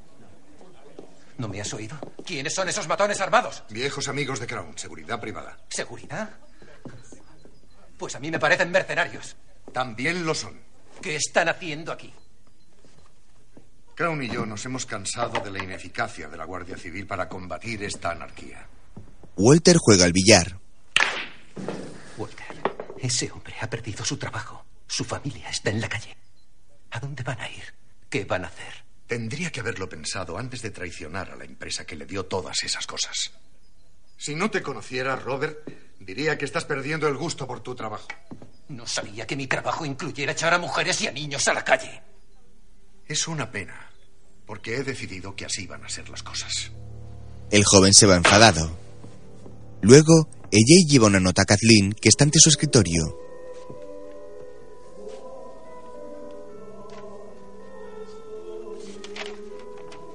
¿No me has oído? ¿Quiénes son esos matones armados? Viejos amigos de Crown, seguridad privada. ¿Seguridad? Pues a mí me parecen mercenarios. También lo son. ¿Qué están haciendo aquí? Crown y yo nos hemos cansado de la ineficacia de la Guardia Civil para combatir esta anarquía. Walter juega al billar. Walter, ese hombre ha perdido su trabajo. Su familia está en la calle. ¿A dónde van a ir? ¿Qué van a hacer? Tendría que haberlo pensado antes de traicionar a la empresa que le dio todas esas cosas. Si no te conociera, Robert, diría que estás perdiendo el gusto por tu trabajo. No sabía que mi trabajo incluyera echar a mujeres y a niños a la calle. Es una pena, porque he decidido que así van a ser las cosas. El joven se va enfadado. Luego, ella lleva una nota a Kathleen que está ante su escritorio.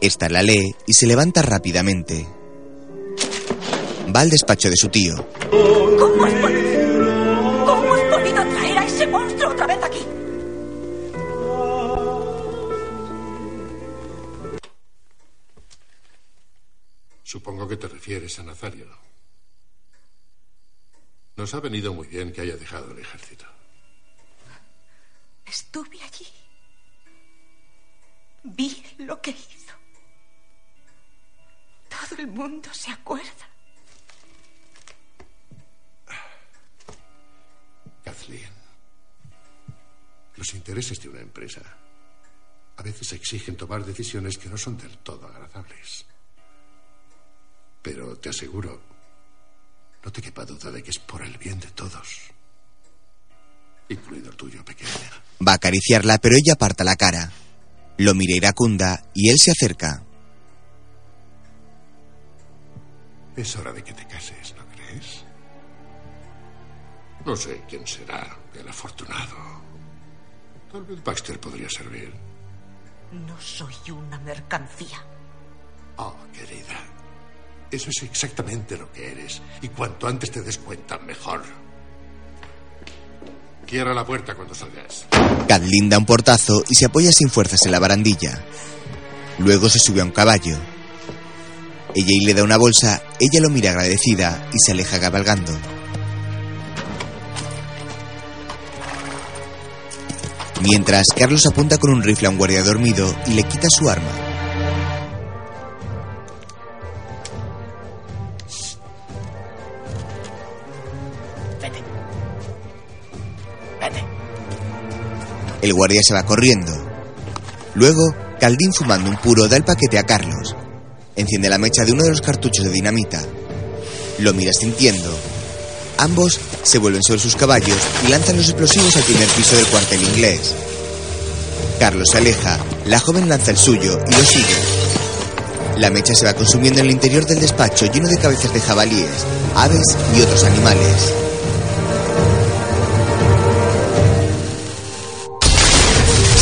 Esta la lee y se levanta rápidamente. Va al despacho de su tío. ¿Cómo has podido? ¿Cómo has podido traer a ese monstruo otra vez aquí? Supongo que te refieres a Nazario. Nos ha venido muy bien que haya dejado el ejército. Estuve allí. Vi lo que hizo. Todo el mundo se acuerda. Kathleen, los intereses de una empresa a veces exigen tomar decisiones que no son del todo agradables. Pero te aseguro, no te quepa duda de que es por el bien de todos, incluido el tuyo, pequeña. Va a acariciarla, pero ella aparta la cara. Lo mira iracunda y él se acerca. Es hora de que te cases, ¿no crees? No sé quién será el afortunado. Tal vez Baxter podría servir. No soy una mercancía. Oh, querida. Eso es exactamente lo que eres. Y cuanto antes te des cuenta, mejor. Cierra la puerta cuando salgas. Kathleen da un portazo y se apoya sin fuerzas en la barandilla. Luego se sube a un caballo. Ella y le da una bolsa, ella lo mira agradecida y se aleja cabalgando. Mientras, Carlos apunta con un rifle a un guardia dormido y le quita su arma. Vete. Vete. El guardia se va corriendo. Luego, Caldín fumando un puro da el paquete a Carlos. Enciende la mecha de uno de los cartuchos de dinamita. Lo mira sintiendo. Ambos se vuelven sobre sus caballos y lanzan los explosivos al primer piso del cuartel inglés. Carlos se aleja, la joven lanza el suyo y lo sigue. La mecha se va consumiendo en el interior del despacho lleno de cabezas de jabalíes, aves y otros animales.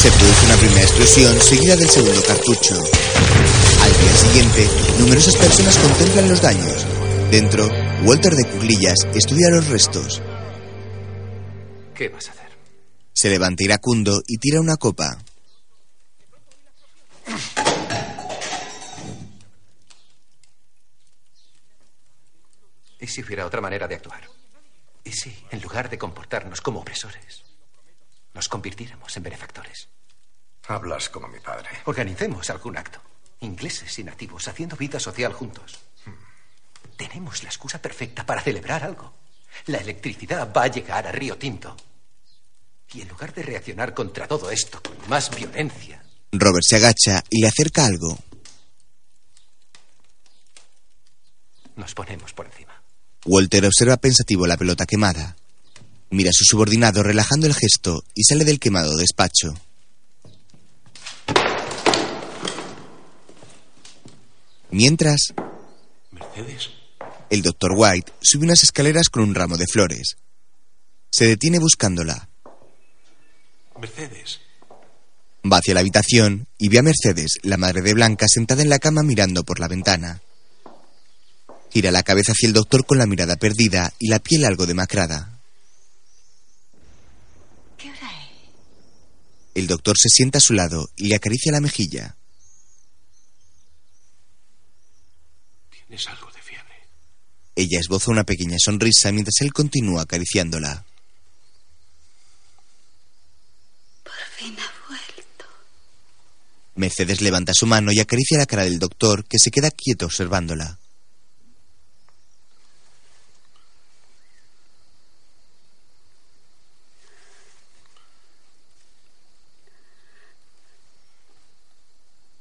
Se produce una primera explosión seguida del segundo cartucho. Al día siguiente, numerosas personas contemplan los daños. Dentro, Walter de Cuglillas estudia los restos. ¿Qué vas a hacer? Se levanta iracundo y tira una copa. ¿Y si hubiera otra manera de actuar? ¿Y si, en lugar de comportarnos como opresores, nos convirtiéramos en benefactores? Hablas como mi padre. Organicemos algún acto. Ingleses y nativos haciendo vida social juntos. Tenemos la excusa perfecta para celebrar algo. La electricidad va a llegar a Río Tinto. Y en lugar de reaccionar contra todo esto con más violencia, Robert se agacha y le acerca algo. nos ponemos por encima. Walter observa pensativo la pelota quemada. Mira a su subordinado relajando el gesto y sale del quemado despacho. Mientras, Mercedes. El doctor White sube unas escaleras con un ramo de flores. Se detiene buscándola. Mercedes. Va hacia la habitación y ve a Mercedes, la madre de Blanca, sentada en la cama mirando por la ventana. Gira la cabeza hacia el doctor con la mirada perdida y la piel algo demacrada. ¿Qué hora es? El doctor se sienta a su lado y le acaricia la mejilla. Tienes algo. Ella esboza una pequeña sonrisa mientras él continúa acariciándola. Por fin ha vuelto. Mercedes levanta su mano y acaricia la cara del doctor, que se queda quieto observándola.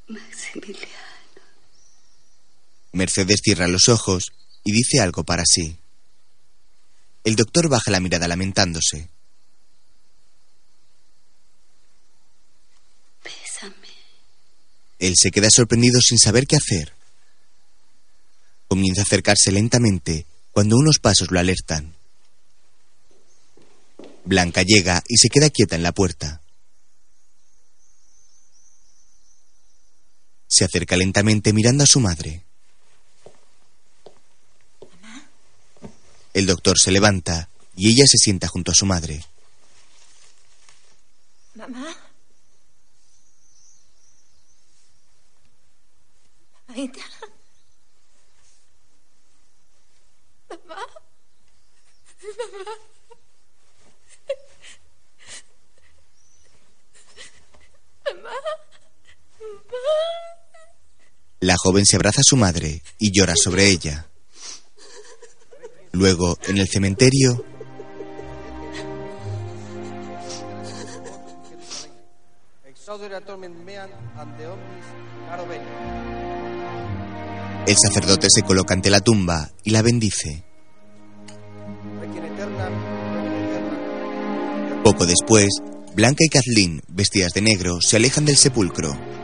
Maximiliano. Mercedes cierra los ojos y dice algo para sí. El doctor baja la mirada lamentándose. Bésame. Él se queda sorprendido sin saber qué hacer. Comienza a acercarse lentamente cuando unos pasos lo alertan. Blanca llega y se queda quieta en la puerta. Se acerca lentamente mirando a su madre. El doctor se levanta y ella se sienta junto a su madre. Mamá. Mamita. Mamá. Mamá. Mamá. La joven se abraza a su madre y llora sobre ella. Luego, en el cementerio, el sacerdote se coloca ante la tumba y la bendice. Poco después, Blanca y Kathleen, vestidas de negro, se alejan del sepulcro.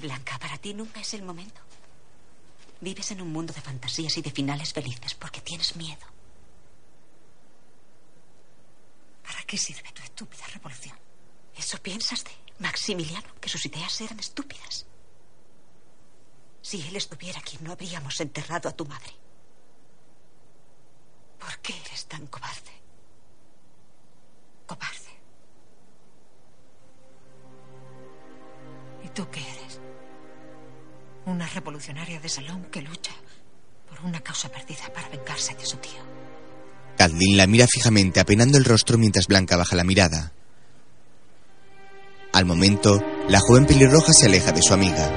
Blanca, para ti nunca es el momento. Vives en un mundo de fantasías y de finales felices porque tienes miedo. ¿Para qué sirve tu estúpida revolución? ¿Eso piensas de Maximiliano? Que sus ideas eran estúpidas. Si él estuviera aquí, no habríamos enterrado a tu madre. ¿Por qué eres tan cobarde? Cobarde. ¿Y tú qué eres? Una revolucionaria de salón que lucha por una causa perdida para vengarse de su tío. Kathleen la mira fijamente apenando el rostro mientras Blanca baja la mirada. Al momento, la joven pelirroja se aleja de su amiga.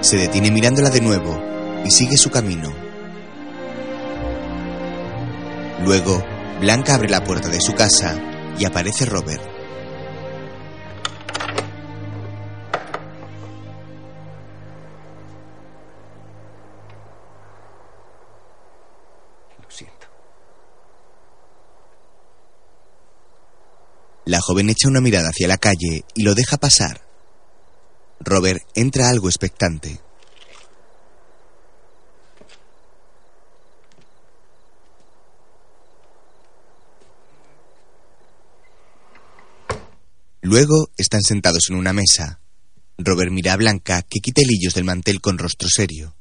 Se detiene mirándola de nuevo y sigue su camino. Luego, Blanca abre la puerta de su casa y aparece Robert. La joven echa una mirada hacia la calle y lo deja pasar. Robert entra algo expectante. Luego están sentados en una mesa. Robert mira a Blanca, que quita hilillos del mantel con rostro serio.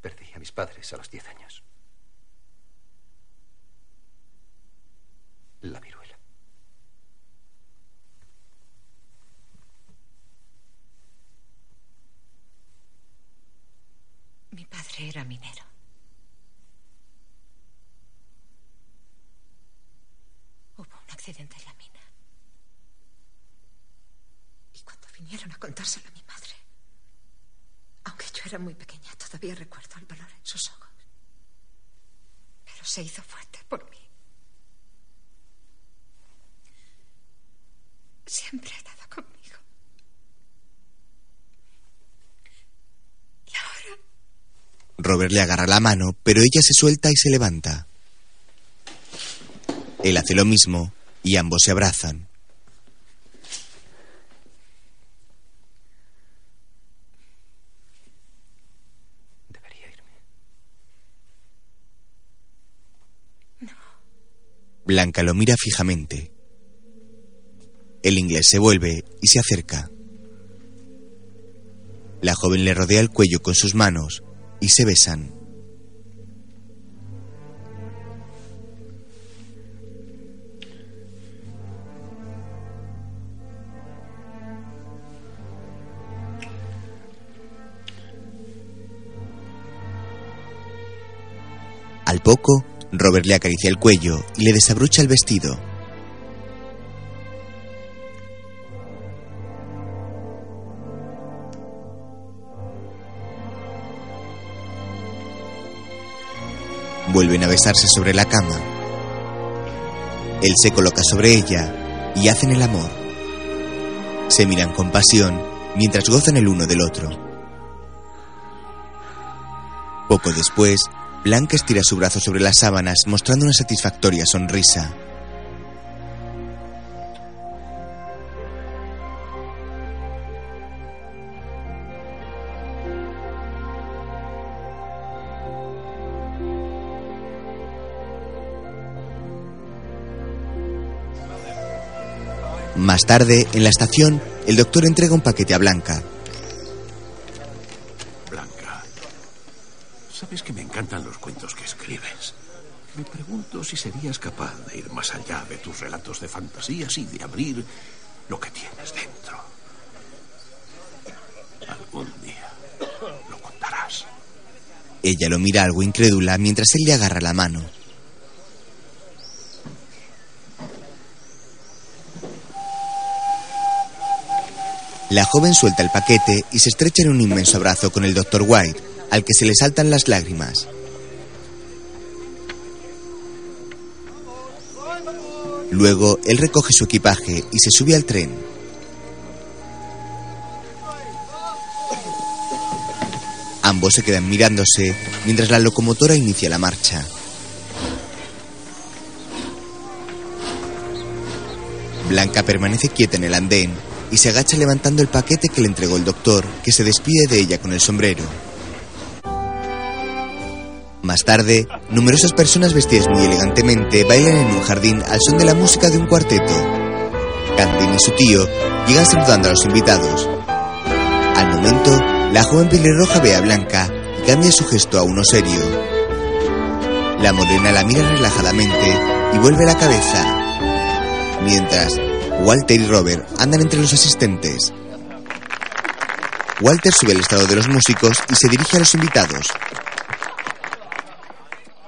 Perdí a mis padres a los 10 años. La viruela. Mi padre era minero. Hubo un accidente en la mina. Y cuando vinieron a contárselo a mi madre, aunque yo era muy pequeña, todavía recuerdo el valor en sus ojos. Pero se hizo fuerte por mí. Siempre ha estado conmigo. Y ahora Robert le agarra la mano, pero ella se suelta y se levanta. Él hace lo mismo y ambos se abrazan. Blanca lo mira fijamente. El inglés se vuelve y se acerca. La joven le rodea el cuello con sus manos y se besan. Al poco, Robert le acaricia el cuello y le desabrocha el vestido. Vuelven a besarse sobre la cama. Él se coloca sobre ella y hacen el amor. Se miran con pasión mientras gozan el uno del otro. Poco después, Blanca estira su brazo sobre las sábanas mostrando una satisfactoria sonrisa. Más tarde, en la estación, el doctor entrega un paquete a Blanca. Blanca, sabes que me encantan los cuentos que escribes. Me pregunto si serías capaz de ir más allá de tus relatos de fantasías y de abrir lo que tienes dentro. Algún día lo contarás. Ella lo mira algo incrédula mientras él le agarra la mano. La joven suelta el paquete y se estrecha en un inmenso abrazo con el Dr. White, al que se le saltan las lágrimas. Luego, él recoge su equipaje y se sube al tren. Ambos se quedan mirándose mientras la locomotora inicia la marcha. Blanca permanece quieta en el andén y se agacha levantando el paquete que le entregó el doctor, que se despide de ella con el sombrero. Más tarde, numerosas personas vestidas muy elegantemente bailan en un jardín al son de la música de un cuarteto. Camden y su tío llegan saludando a los invitados. Al momento, la joven pelirroja ve a Blanca y cambia su gesto a uno serio. La morena la mira relajadamente y vuelve la cabeza. Mientras, Walter y Robert andan entre los asistentes. Walter sube el estado de los músicos y se dirige a los invitados.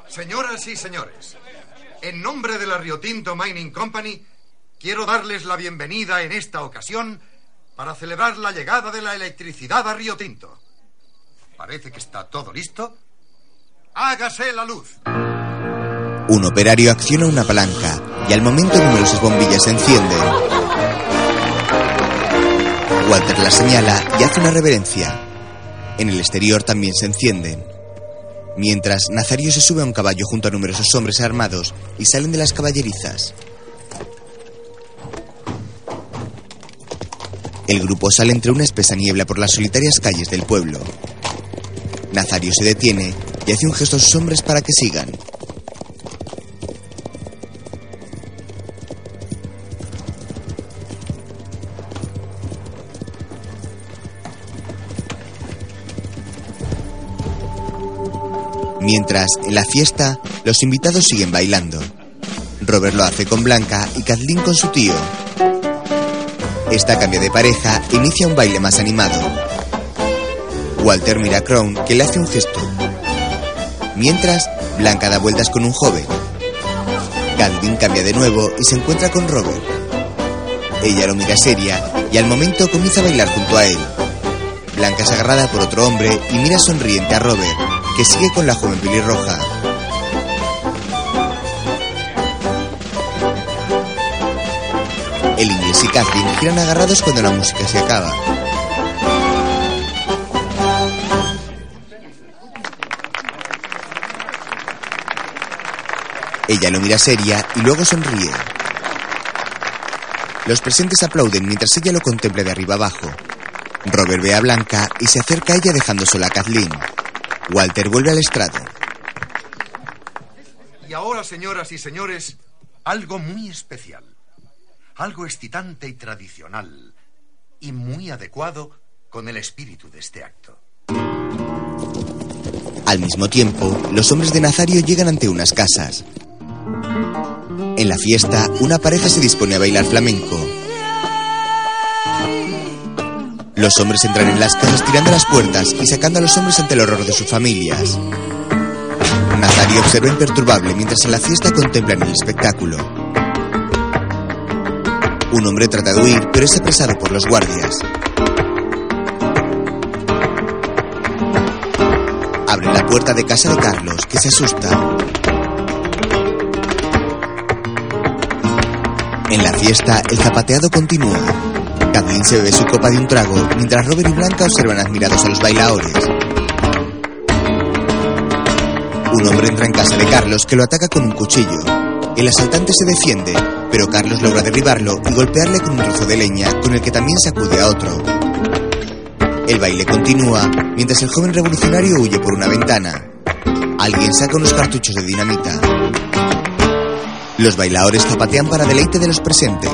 Señoras y señores, en nombre de la Rio Tinto Mining Company, quiero darles la bienvenida en esta ocasión para celebrar la llegada de la electricidad a Río Tinto. Parece que está todo listo. hágase la luz. Un operario acciona una palanca y al momento numerosas bombillas se encienden. Walter la señala y hace una reverencia. En el exterior también se encienden. Mientras, Nazario se sube a un caballo junto a numerosos hombres armados y salen de las caballerizas. El grupo sale entre una espesa niebla por las solitarias calles del pueblo. Nazario se detiene y hace un gesto a sus hombres para que sigan. Mientras, en la fiesta, los invitados siguen bailando. Robert lo hace con Blanca y Kathleen con su tío. Esta cambia de pareja e inicia un baile más animado. Walter mira a Crown, que le hace un gesto. Mientras, Blanca da vueltas con un joven. Kathleen cambia de nuevo y se encuentra con Robert. Ella lo mira seria y al momento comienza a bailar junto a él. Blanca es agarrada por otro hombre y mira sonriente a Robert, que sigue con la joven pelirroja. El inglés y Kathleen giran agarrados cuando la música se acaba. Ella lo mira seria y luego sonríe. Los presentes aplauden mientras ella lo contempla de arriba abajo. Robert ve a Blanca y se acerca a ella dejando sola a Kathleen. Walter vuelve al estrado. Y ahora, señoras y señores, algo muy especial. Algo excitante y tradicional. Y muy adecuado con el espíritu de este acto. Al mismo tiempo, los hombres de Nazario llegan ante unas casas. En la fiesta, una pareja se dispone a bailar flamenco. Los hombres entran en las casas tirando las puertas y sacando a los hombres ante el horror de sus familias. Nazario observa imperturbable mientras en la fiesta contemplan el espectáculo. Un hombre trata de huir, pero es apresado por los guardias. Abre la puerta de casa de Carlos, que se asusta. En la fiesta, el zapateado continúa. Kathleen se bebe su copa de un trago, mientras Robert y Blanca observan admirados a los bailadores. Un hombre entra en casa de Carlos, que lo ataca con un cuchillo. El asaltante se defiende, pero Carlos logra derribarlo y golpearle con un trozo de leña, con el que también sacude a otro. El baile continúa, mientras el joven revolucionario huye por una ventana. Alguien saca unos cartuchos de dinamita. Los bailadores zapatean para deleite de los presentes.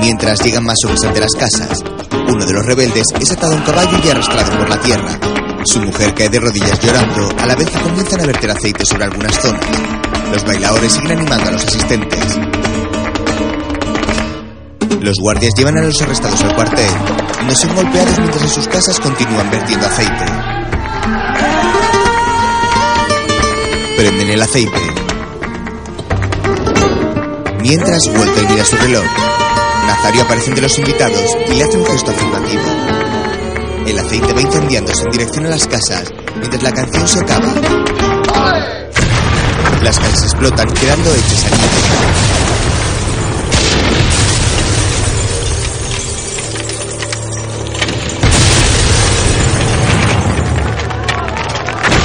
Mientras llegan más hombres ante las casas, uno de los rebeldes es atado a un caballo y arrastrado por la tierra. Su mujer cae de rodillas llorando, a la vez que comienzan a verter aceite sobre algunas zonas. Los bailadores siguen animando a los asistentes. Los guardias llevan a los arrestados al cuartel y no son golpeados mientras en sus casas continúan vertiendo aceite. Prenden el aceite. Mientras Walter mira su reloj, Nazario aparece entre los invitados y le hace un gesto afirmativo. El aceite va incendiándose en dirección a las casas mientras la canción se acaba. Las casas explotan quedando hechas a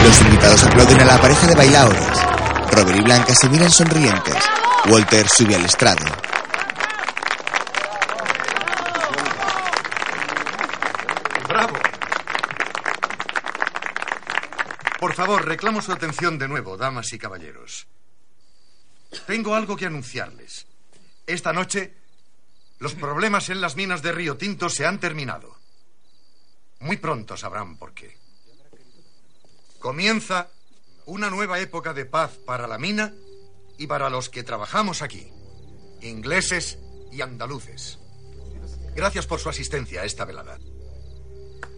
Los invitados aplauden a la pareja de bailadores. Robert y Blanca se miran sonrientes. Walter sube al estrado. ¡Bravo! Por favor, reclamo su atención de nuevo, damas y caballeros. Tengo algo que anunciarles. Esta noche, los problemas en las minas de Río Tinto se han terminado. Muy pronto sabrán por qué. Comienza una nueva época de paz para la mina y para los que trabajamos aquí, ingleses y andaluces. Gracias por su asistencia a esta velada.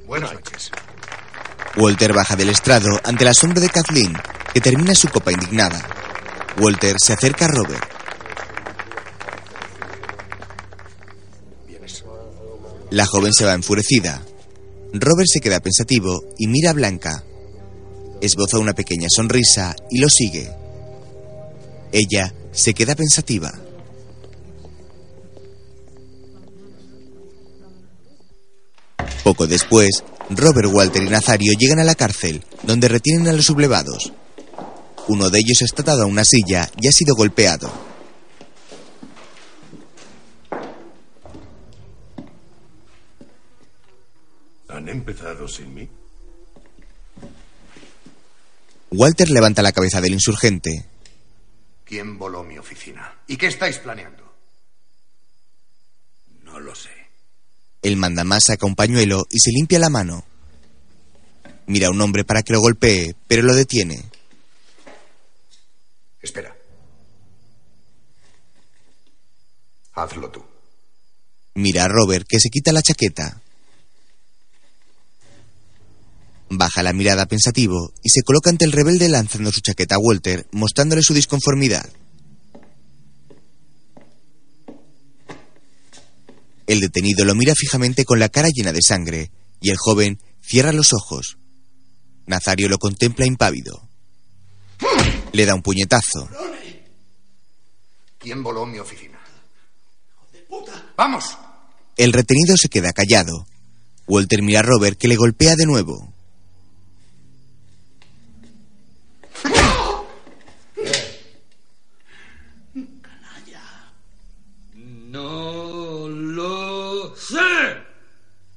Buenas noches. Walter baja del estrado ante la sombra de Kathleen, que termina su copa indignada. Walter se acerca a Robert. La joven se va enfurecida. Robert se queda pensativo y mira a Blanca. Esboza una pequeña sonrisa y lo sigue. Ella se queda pensativa. Poco después, Robert, Walter y Nazario llegan a la cárcel, donde retienen a los sublevados. Uno de ellos está atado a una silla y ha sido golpeado. ¿Han empezado sin mí? Walter levanta la cabeza del insurgente. ¿Quién voló mi oficina? ¿Y qué estáis planeando? No lo sé. El mandamás saca un pañuelo y se limpia la mano. Mira a un hombre para que lo golpee, pero lo detiene. Espera. Hazlo tú. Mira a Robert que se quita la chaqueta. Baja la mirada pensativo y se coloca ante el rebelde lanzando su chaqueta a Walter, mostrándole su disconformidad. El detenido lo mira fijamente con la cara llena de sangre y el joven cierra los ojos. Nazario lo contempla impávido. Le da un puñetazo. ¿Quién voló mi oficina? ¡Vamos! El retenido se queda callado. Walter mira a Robert que le golpea de nuevo.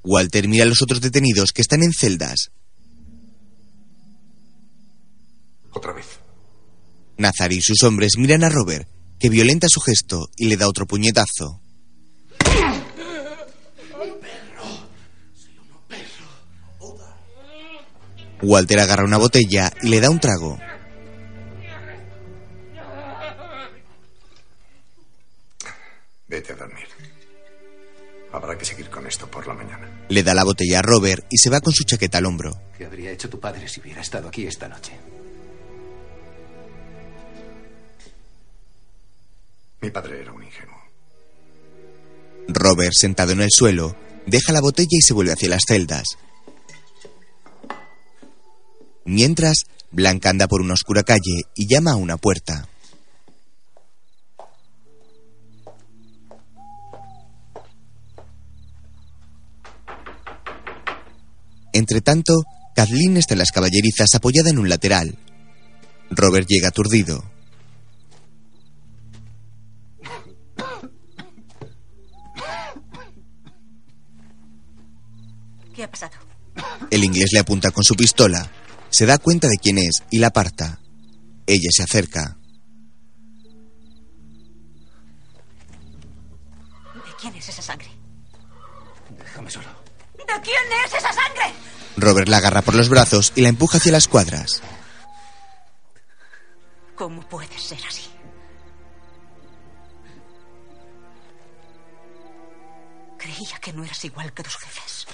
Walter mira a los otros detenidos que están en celdas. Otra vez. Nazario y sus hombres miran a Robert, que violenta su gesto y le da otro puñetazo. Walter agarra una botella y le da un trago. Le da la botella a Robert y se va con su chaqueta al hombro. ¿Qué habría hecho tu padre si hubiera estado aquí esta noche? Mi padre era un ingenuo. Robert, sentado en el suelo, deja la botella y se vuelve hacia las celdas. Mientras, Blanca anda por una oscura calle y llama a una puerta. Entre tanto, Kathleen está en las caballerizas apoyada en un lateral. Robert llega aturdido. ¿Qué ha pasado? El inglés le apunta con su pistola. Se da cuenta de quién es y la aparta. Ella se acerca. ¿De quién es esa sangre? Déjame solo. ¿De quién es esa sangre? Robert la agarra por los brazos y la empuja hacia las cuadras. ¿Cómo puede ser así? Creía que no eras igual que tus jefes.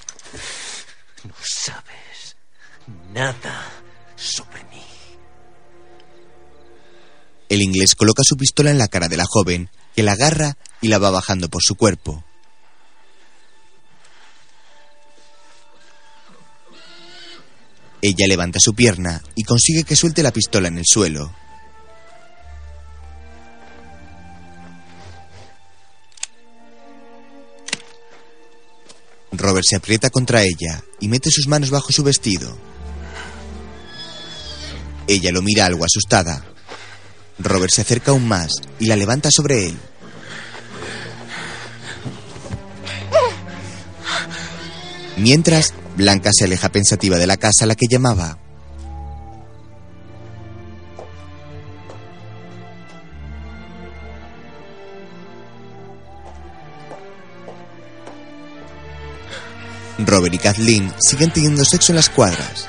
No sabes nada sobre mí. El inglés coloca su pistola en la cara de la joven, que la agarra y la va bajando por su cuerpo. Ella levanta su pierna y consigue que suelte la pistola en el suelo. Robert se aprieta contra ella y mete sus manos bajo su vestido. Ella lo mira algo asustada. Robert se acerca aún más y la levanta sobre él. Mientras, Blanca se aleja pensativa de la casa a la que llamaba. Robert y Kathleen siguen teniendo sexo en las cuadras.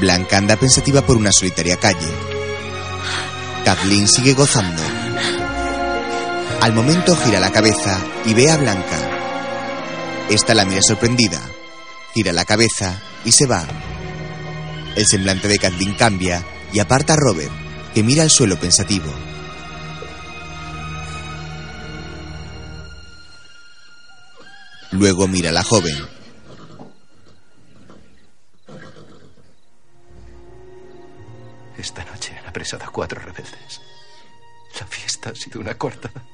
Blanca anda pensativa por una solitaria calle. Kathleen sigue gozando. Al momento gira la cabeza y ve a Blanca. Esta la mira sorprendida, gira la cabeza y se va. El semblante de Kathleen cambia y aparta a Robert, que mira al suelo pensativo. Luego mira a la joven. Esta noche han apresado a cuatro rebeldes. La fiesta ha sido una cortada.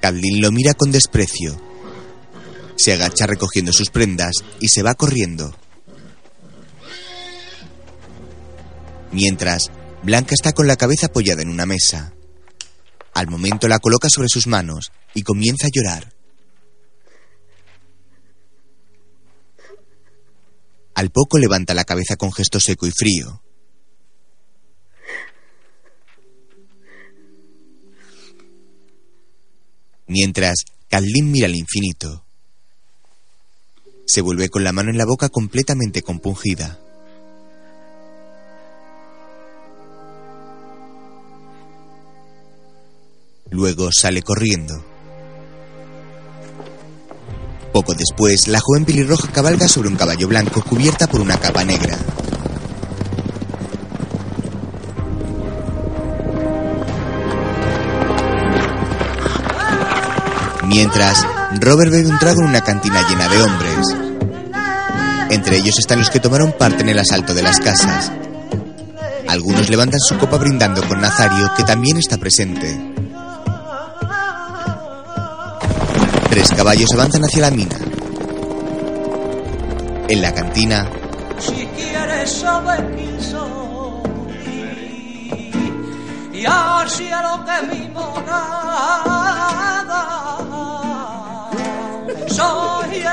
Kathleen lo mira con desprecio. Se agacha recogiendo sus prendas y se va corriendo. Mientras, Blanca está con la cabeza apoyada en una mesa. Al momento la coloca sobre sus manos y comienza a llorar. Al poco levanta la cabeza con gesto seco y frío. Mientras, Kathleen mira al infinito. Se vuelve con la mano en la boca completamente compungida. Luego sale corriendo. Poco después, la joven pelirroja cabalga sobre un caballo blanco cubierta por una capa negra. Mientras, Robert bebe un trago en una cantina llena de hombres. Entre ellos están los que tomaron parte en el asalto de las casas. Algunos levantan su copa brindando con Nazario, que también está presente. Tres caballos avanzan hacia la mina. En la cantina, Si quieres saber quién soy y al cielo que mi morada soy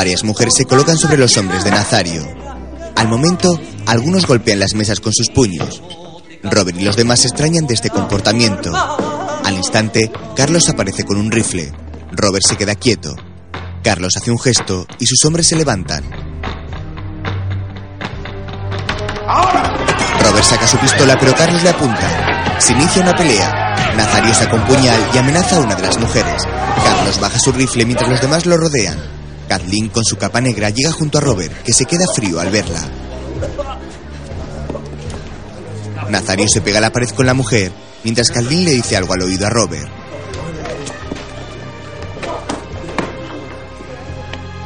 varias mujeres se colocan sobre los hombres de Nazario. Al momento, algunos golpean las mesas con sus puños. Robert y los demás se extrañan de este comportamiento. Al instante, Carlos aparece con un rifle. Robert se queda quieto. Carlos hace un gesto y sus hombres se levantan. Robert saca su pistola, pero Carlos le apunta. Se inicia una pelea. Nazario un puñal y amenaza a una de las mujeres. Carlos baja su rifle mientras los demás lo rodean. Kathleen, con su capa negra, llega junto a Robert, que se queda frío al verla. Nazario se pega a la pared con la mujer, mientras Kathleen le dice algo al oído a Robert.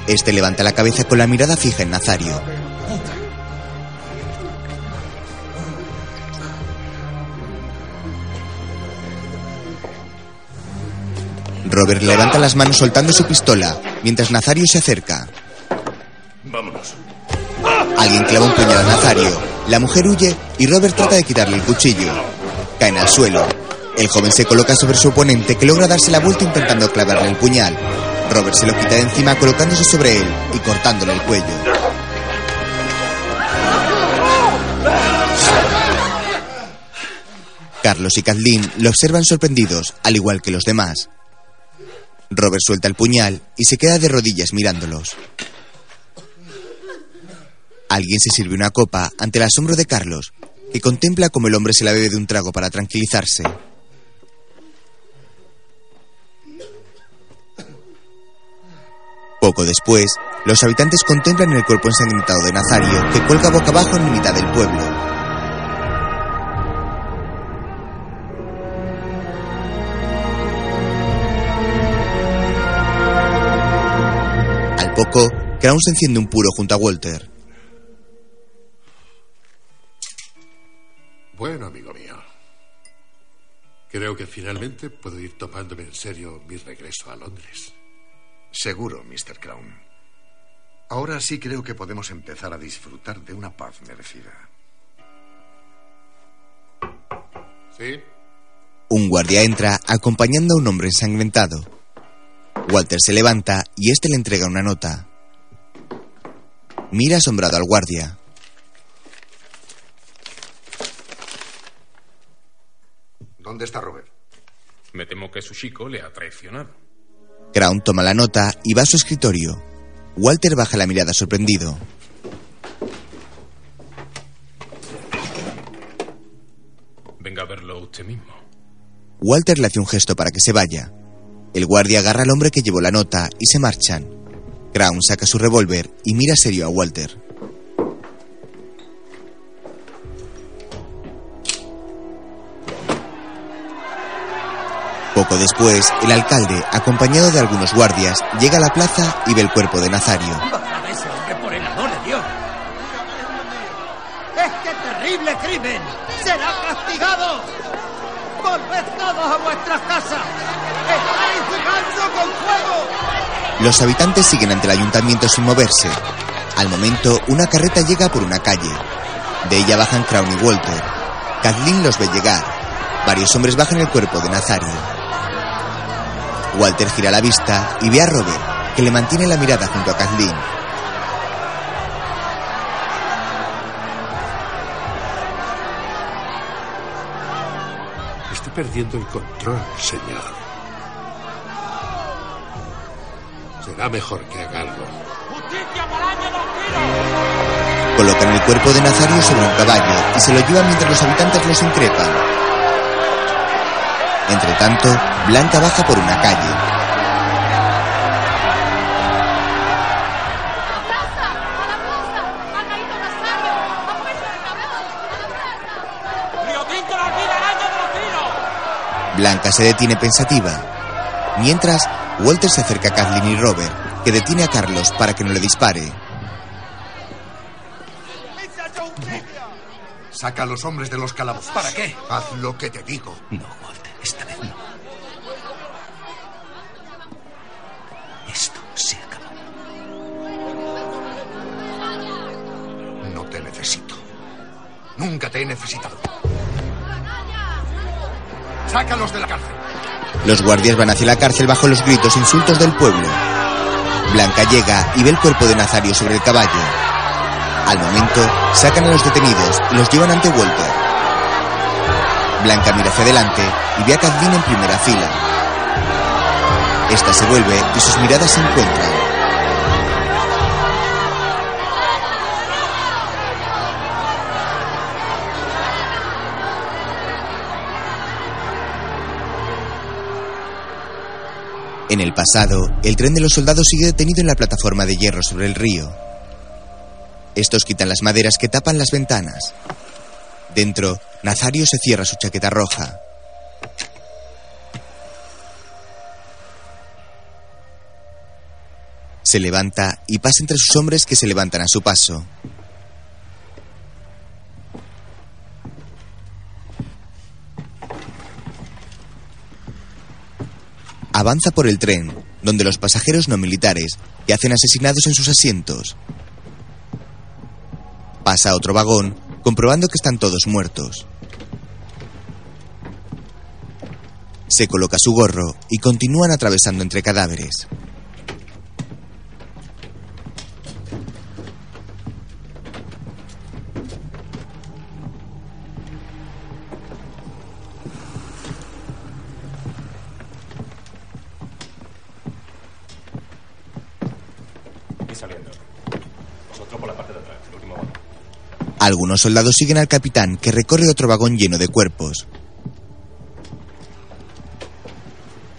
Este levanta la cabeza con la mirada fija en Nazario. Robert levanta las manos soltando su pistola, mientras Nazario se acerca. Vámonos. Alguien clava un puñal a Nazario. La mujer huye y Robert trata de quitarle el cuchillo. Caen al suelo. El joven se coloca sobre su oponente que logra darse la vuelta intentando clavarle el puñal. Robert se lo quita de encima colocándose sobre él y cortándole el cuello. Carlos y Kathleen lo observan sorprendidos, al igual que los demás. Robert suelta el puñal y se queda de rodillas mirándolos. Alguien se sirve una copa ante el asombro de Carlos, que contempla cómo el hombre se la bebe de un trago para tranquilizarse. Poco después, los habitantes contemplan el cuerpo ensangrentado de Nazario, que cuelga boca abajo en mitad del pueblo. Poco, Crown se enciende un puro junto a Walter. Bueno, amigo mío. Creo que finalmente puedo ir tomándome en serio mi regreso a Londres. Seguro, Mr. Crown. Ahora sí creo que podemos empezar a disfrutar de una paz merecida. ¿Sí? Un guardia entra acompañando a un hombre ensangrentado. Walter se levanta y este le entrega una nota. Mira asombrado al guardia. ¿Dónde está Robert? Me temo que su chico le ha traicionado. Crown toma la nota y va a su escritorio. Walter baja la mirada sorprendido. Venga a verlo usted mismo. Walter le hace un gesto para que se vaya. El guardia agarra al hombre que llevó la nota y se marchan. Crown saca su revólver y mira serio a Walter. Poco después, el alcalde, acompañado de algunos guardias, llega a la plaza y ve el cuerpo de Nazario. ¡Bajad a ese hombre por el amor de Dios! terrible crimen será castigado. Volved a vuestras casas. Estáis jugando con fuego. Los habitantes siguen ante el ayuntamiento sin moverse. Al momento, una carreta llega por una calle. De ella bajan Crown y Walter. Kathleen los ve llegar. Varios hombres bajan el cuerpo de Nazario. Walter gira la vista y ve a Robert, que le mantiene la mirada junto a Kathleen. Perdiendo el control, señor. Será mejor que hagarlo. Colocan el cuerpo de Nazario sobre un caballo y se lo llevan mientras los habitantes los increpan. Entre tanto, Blanca baja por una calle. Blanca se detiene pensativa. Mientras, Walter se acerca a Kathleen y Robert, que detiene a Carlos para que no le dispare. Saca a los hombres de los calabozos. ¿Para qué? Haz lo que te digo. No, Los guardias van hacia la cárcel bajo los gritos e insultos del pueblo. Blanca llega y ve el cuerpo de Nazario sobre el caballo. Al momento, sacan a los detenidos y los llevan ante Walter. Blanca mira hacia adelante y ve a Kathleen en primera fila. Esta se vuelve y sus miradas se encuentran. El pasado, el tren de los soldados sigue detenido en la plataforma de hierro sobre el río. Estos quitan las maderas que tapan las ventanas. Dentro, Nazario se cierra su chaqueta roja. Se levanta y pasa entre sus hombres que se levantan a su paso. Avanza por el tren, donde los pasajeros no militares yacen asesinados en sus asientos. Pasa a otro vagón, comprobando que están todos muertos. Se coloca su gorro y continúan atravesando entre cadáveres. Algunos soldados siguen al capitán, que recorre otro vagón lleno de cuerpos.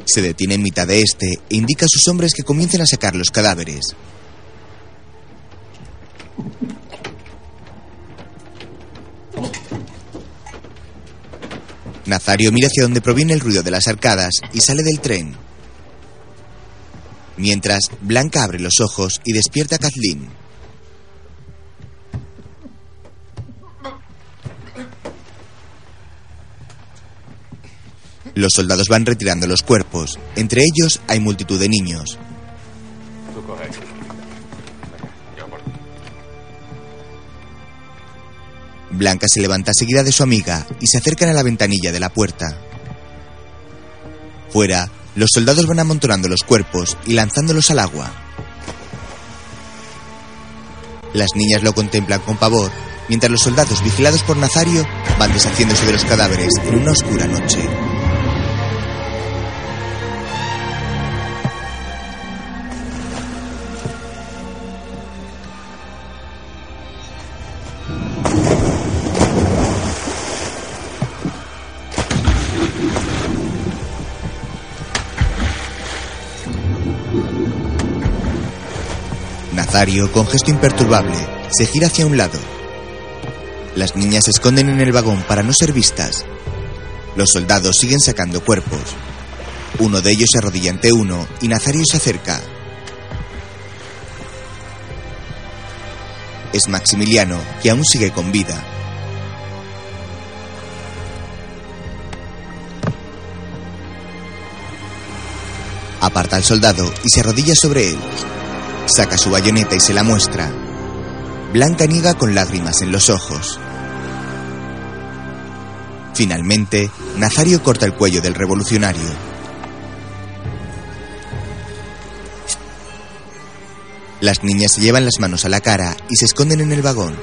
Se detiene en mitad de este e indica a sus hombres que comiencen a sacar los cadáveres. Nazario mira hacia donde proviene el ruido de las arcadas y sale del tren. Mientras, Blanca abre los ojos y despierta a Kathleen. Los soldados van retirando los cuerpos. Entre ellos hay multitud de niños. Blanca se levanta seguida de su amiga y se acercan a la ventanilla de la puerta. Fuera, los soldados van amontonando los cuerpos y lanzándolos al agua. Las niñas lo contemplan con pavor, mientras los soldados vigilados por Nazario van deshaciéndose de los cadáveres en una oscura noche. Mario, con gesto imperturbable, se gira hacia un lado. Las niñas se esconden en el vagón para no ser vistas. Los soldados siguen sacando cuerpos. Uno de ellos se arrodilla ante uno y Nazario se acerca. Es Maximiliano, que aún sigue con vida. Aparta al soldado y se arrodilla sobre él. Saca su bayoneta y se la muestra. Blanca niega con lágrimas en los ojos. Finalmente, Nazario corta el cuello del revolucionario. Las niñas se llevan las manos a la cara y se esconden en el vagón.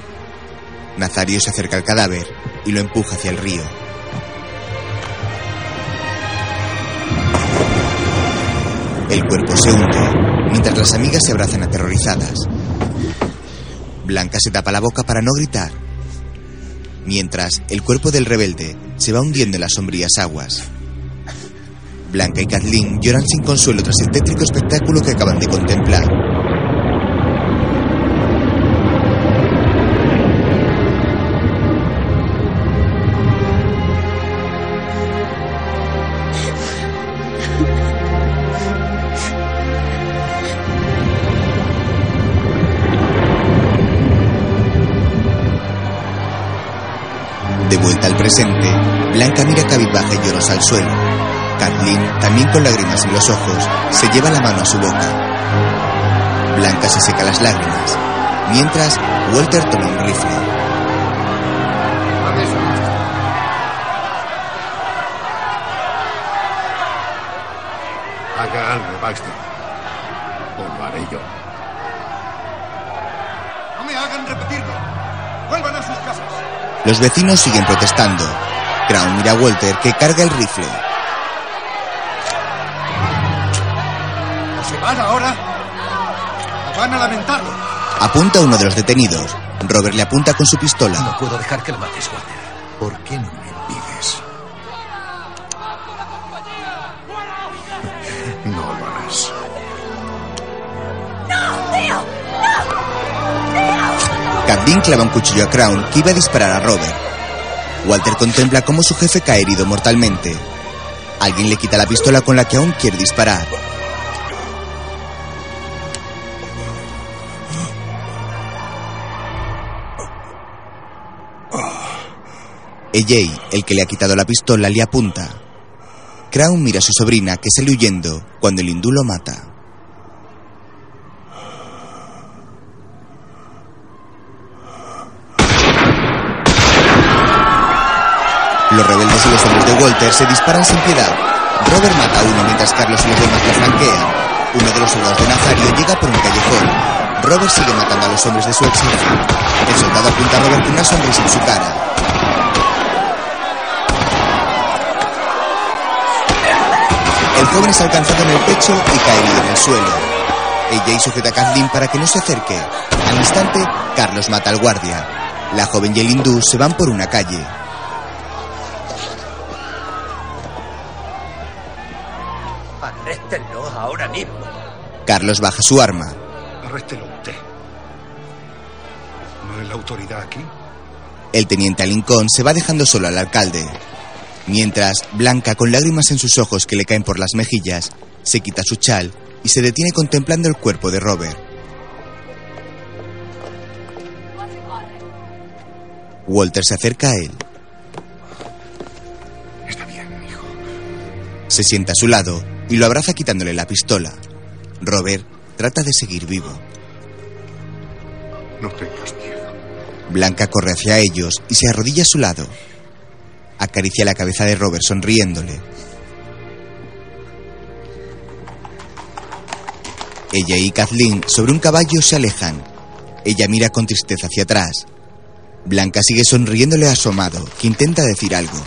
Nazario se acerca al cadáver y lo empuja hacia el río. El cuerpo se hunde, mientras las amigas se abrazan aterrorizadas. Blanca se tapa la boca para no gritar. Mientras, el cuerpo del rebelde se va hundiendo en las sombrías aguas. Blanca y Kathleen lloran sin consuelo tras el tétrico espectáculo que acaban de contemplar. De vuelta al presente, Blanca mira cabizbaja y llorosa al suelo. Kathleen, también con lágrimas en los ojos, se lleva la mano a su boca. Blanca se seca las lágrimas, mientras Walter toma un rifle. Haga algo, Baxter. O lo haré yo. No me hagan repetirlo. Vuelvan a sus casas. Los vecinos siguen protestando. Crown mira a Walter que carga el rifle. ¿O se van ahora? ¿O van a lamentarlo? Apunta a uno de los detenidos. Robert le apunta con su pistola. No puedo dejar que lo mates, Walter. ¿Por qué no me impides? Kathleen clava un cuchillo a Crown que iba a disparar a Robert. Walter contempla cómo su jefe cae herido mortalmente. Alguien le quita la pistola con la que aún quiere disparar. EJ, el que le ha quitado la pistola, le apunta. Crown mira a su sobrina que sale huyendo cuando el hindú lo mata. Los rebeldes y los hombres de Walter se disparan sin piedad. Robert mata a uno mientras Carlos y los demás lo flanquean. Uno de los soldados de Nazario llega por un callejón. Robert sigue matando a los hombres de su ex jefe. El soldado apunta a Robert con una sonrisa en su cara. El joven es alcanzado en el pecho y cae en el suelo. Ella sujeta a Kathleen para que no se acerque. Al instante, Carlos mata al guardia. La joven y el hindú se van por una calle. Carlos baja su arma. Arréstelo usted. ¿No es la autoridad aquí? El teniente Lincoln se va dejando solo al alcalde. Mientras, Blanca, con lágrimas en sus ojos que le caen por las mejillas, se quita su chal y se detiene contemplando el cuerpo de Robert. Walter se acerca a él. Está bien, hijo. Se sienta a su lado y lo abraza quitándole la pistola. Robert trata de seguir vivo. No tengas miedo. Blanca corre hacia ellos y se arrodilla a su lado. Acaricia la cabeza de Robert sonriéndole. Ella y Kathleen sobre un caballo se alejan. Ella mira con tristeza hacia atrás. Blanca sigue sonriéndole a su amado, que intenta decir algo.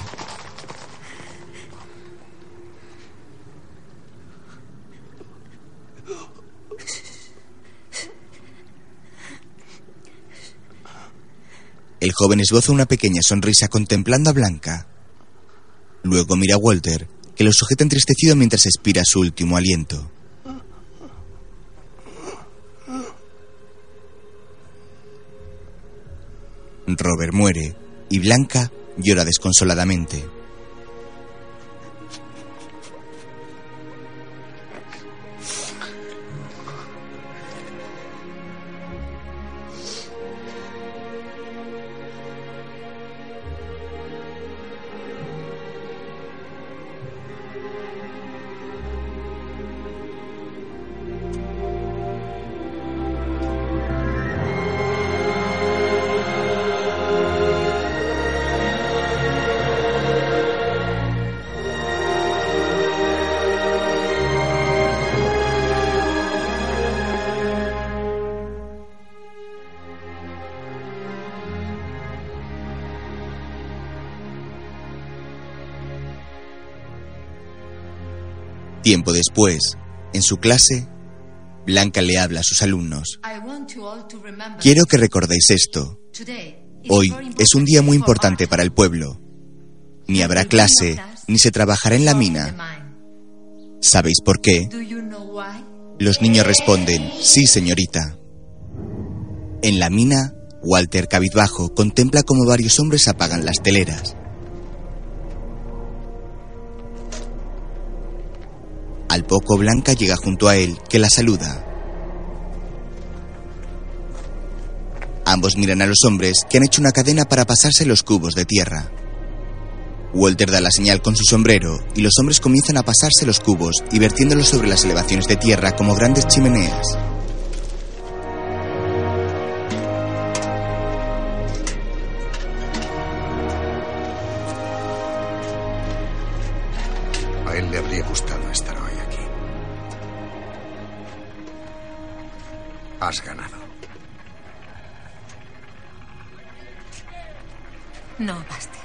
El joven esboza una pequeña sonrisa contemplando a Blanca. Luego mira a Walter, que lo sujeta entristecido mientras expira su último aliento. Robert muere y Blanca llora desconsoladamente. Después, en su clase, Blanca le habla a sus alumnos. Quiero que recordéis esto. Hoy es un día muy importante para el pueblo. Ni habrá clase, ni se trabajará en la mina. ¿Sabéis por qué? Los niños responden, sí, señorita. En la mina, Walter cabizbajo contempla cómo varios hombres apagan las teleras. Al poco Blanca llega junto a él, que la saluda. Ambos miran a los hombres que han hecho una cadena para pasarse los cubos de tierra. Walter da la señal con su sombrero y los hombres comienzan a pasarse los cubos y vertiéndolos sobre las elevaciones de tierra como grandes chimeneas. Has ganado. No, Buster.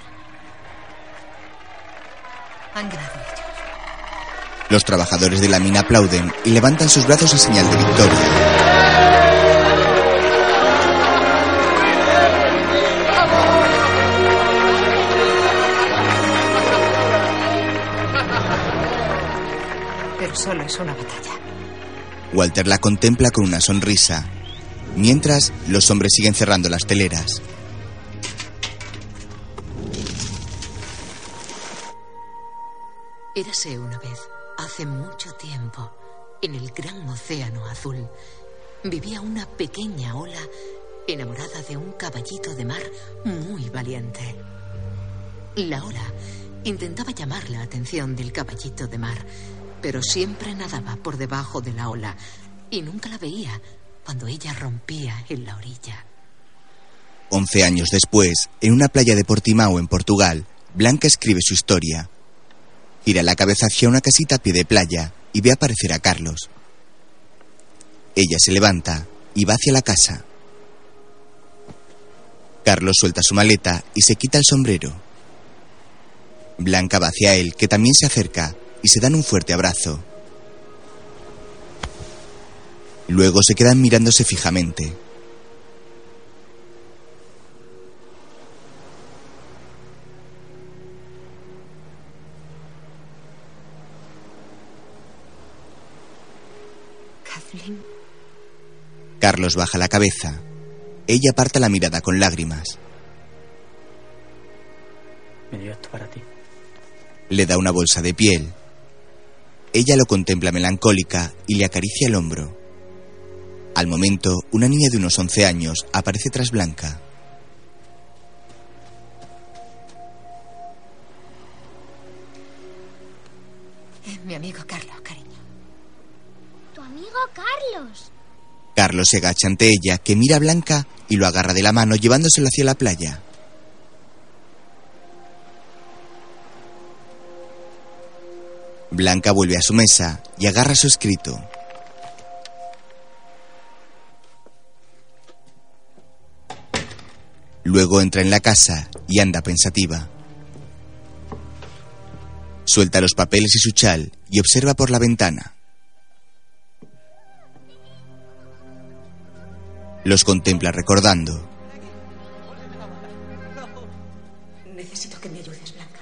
Han ganado ellos. Los trabajadores de la mina aplauden y levantan sus brazos en señal de victoria. Pero solo es una batalla. Walter la contempla con una sonrisa, mientras los hombres siguen cerrando las teleras. Érase una vez, hace mucho tiempo, en el gran océano azul, vivía una pequeña ola enamorada de un caballito de mar muy valiente. La ola intentaba llamar la atención del caballito de mar, pero siempre nadaba por debajo de la ola y nunca la veía cuando ella rompía en la orilla. Once años después, en una playa de Portimao, en Portugal, Blanca escribe su historia. Gira la cabeza hacia una casita a pie de playa y ve aparecer a Carlos. Ella se levanta y va hacia la casa. Carlos suelta su maleta y se quita el sombrero. Blanca va hacia él, que también se acerca, y se dan un fuerte abrazo. Luego se quedan mirándose fijamente. Kathleen, Carlos baja la cabeza. Ella aparta la mirada con lágrimas. Me dio esto para ti. Le da una bolsa de piel. Ella lo contempla melancólica y le acaricia el hombro. Al momento, una niña de unos 11 años aparece tras Blanca. es mi amigo Carlos, cariño. Tu amigo Carlos. Carlos se agacha ante ella, que mira a Blanca y lo agarra de la mano llevándoselo hacia la playa. Blanca vuelve a su mesa y agarra su escrito. Luego entra en la casa y anda pensativa. Suelta los papeles y su chal y observa por la ventana. Los contempla recordando. Necesito que me ayudes, Blanca.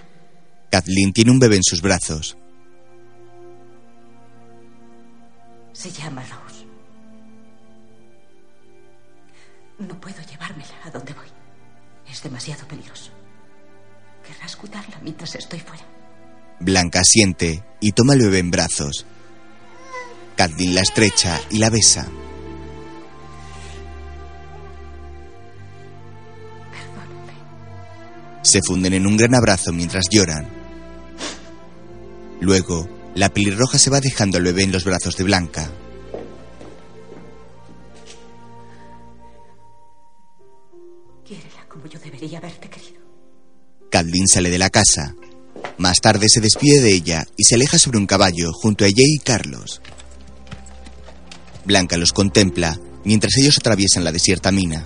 Kathleen tiene un bebé en sus brazos. Se llama Rose. No puedo llevármela a donde voy. Es demasiado peligroso. Querrás cuidarla mientras estoy fuera. Blanca asiente y toma bebé en brazos. Kathleen la estrecha y la besa. Se funden en un gran abrazo mientras lloran. Luego, la pelirroja se va dejando al bebé en los brazos de Blanca. Quiérela como yo debería haberte querido. Kathleen sale de la casa. Más tarde se despide de ella y se aleja sobre un caballo junto a Jay y Carlos. Blanca los contempla mientras ellos atraviesan la desierta mina.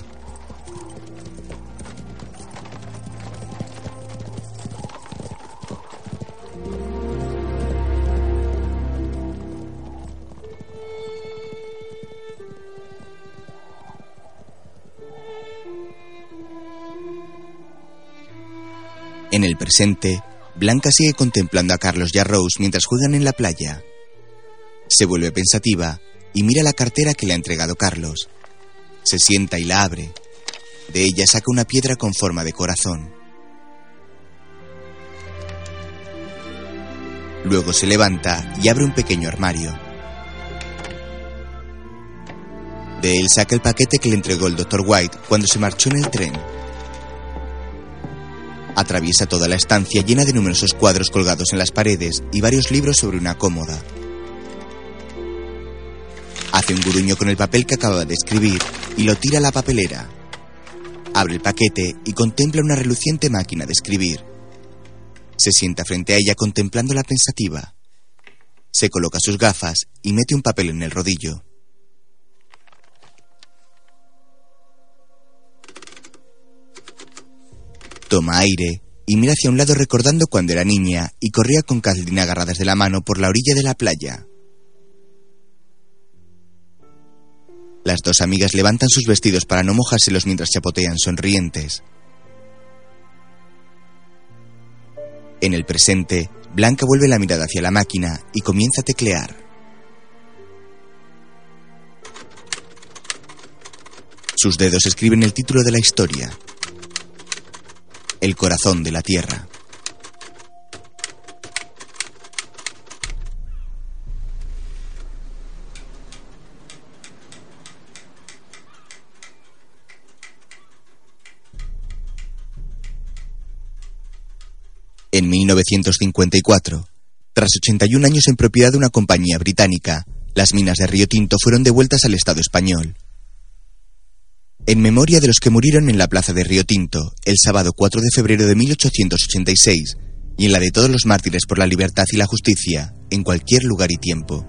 El presente, Blanca sigue contemplando a Carlos y a Rose mientras juegan en la playa. Se vuelve pensativa y mira la cartera que le ha entregado Carlos. Se sienta y la abre. De ella saca una piedra con forma de corazón. Luego se levanta y abre un pequeño armario. De él saca el paquete que le entregó el Dr. White cuando se marchó en el tren. Atraviesa toda la estancia llena de numerosos cuadros colgados en las paredes y varios libros sobre una cómoda. Hace un guruño con el papel que acaba de escribir y lo tira a la papelera. Abre el paquete y contempla una reluciente máquina de escribir. Se sienta frente a ella contemplándola pensativa. Se coloca sus gafas y mete un papel en el rodillo. Toma aire y mira hacia un lado recordando cuando era niña y corría con Kathleen agarradas de la mano por la orilla de la playa. Las dos amigas levantan sus vestidos para no mojárselos mientras chapotean sonrientes. En el presente, Blanca vuelve la mirada hacia la máquina y comienza a teclear. Sus dedos escriben el título de la historia. El corazón de la Tierra. En 1954, tras 81 años en propiedad de una compañía británica, las minas de Río Tinto fueron devueltas al Estado español. En memoria de los que murieron en la plaza de Río Tinto el sábado 4 de febrero de 1886 y en la de todos los mártires por la libertad y la justicia en cualquier lugar y tiempo.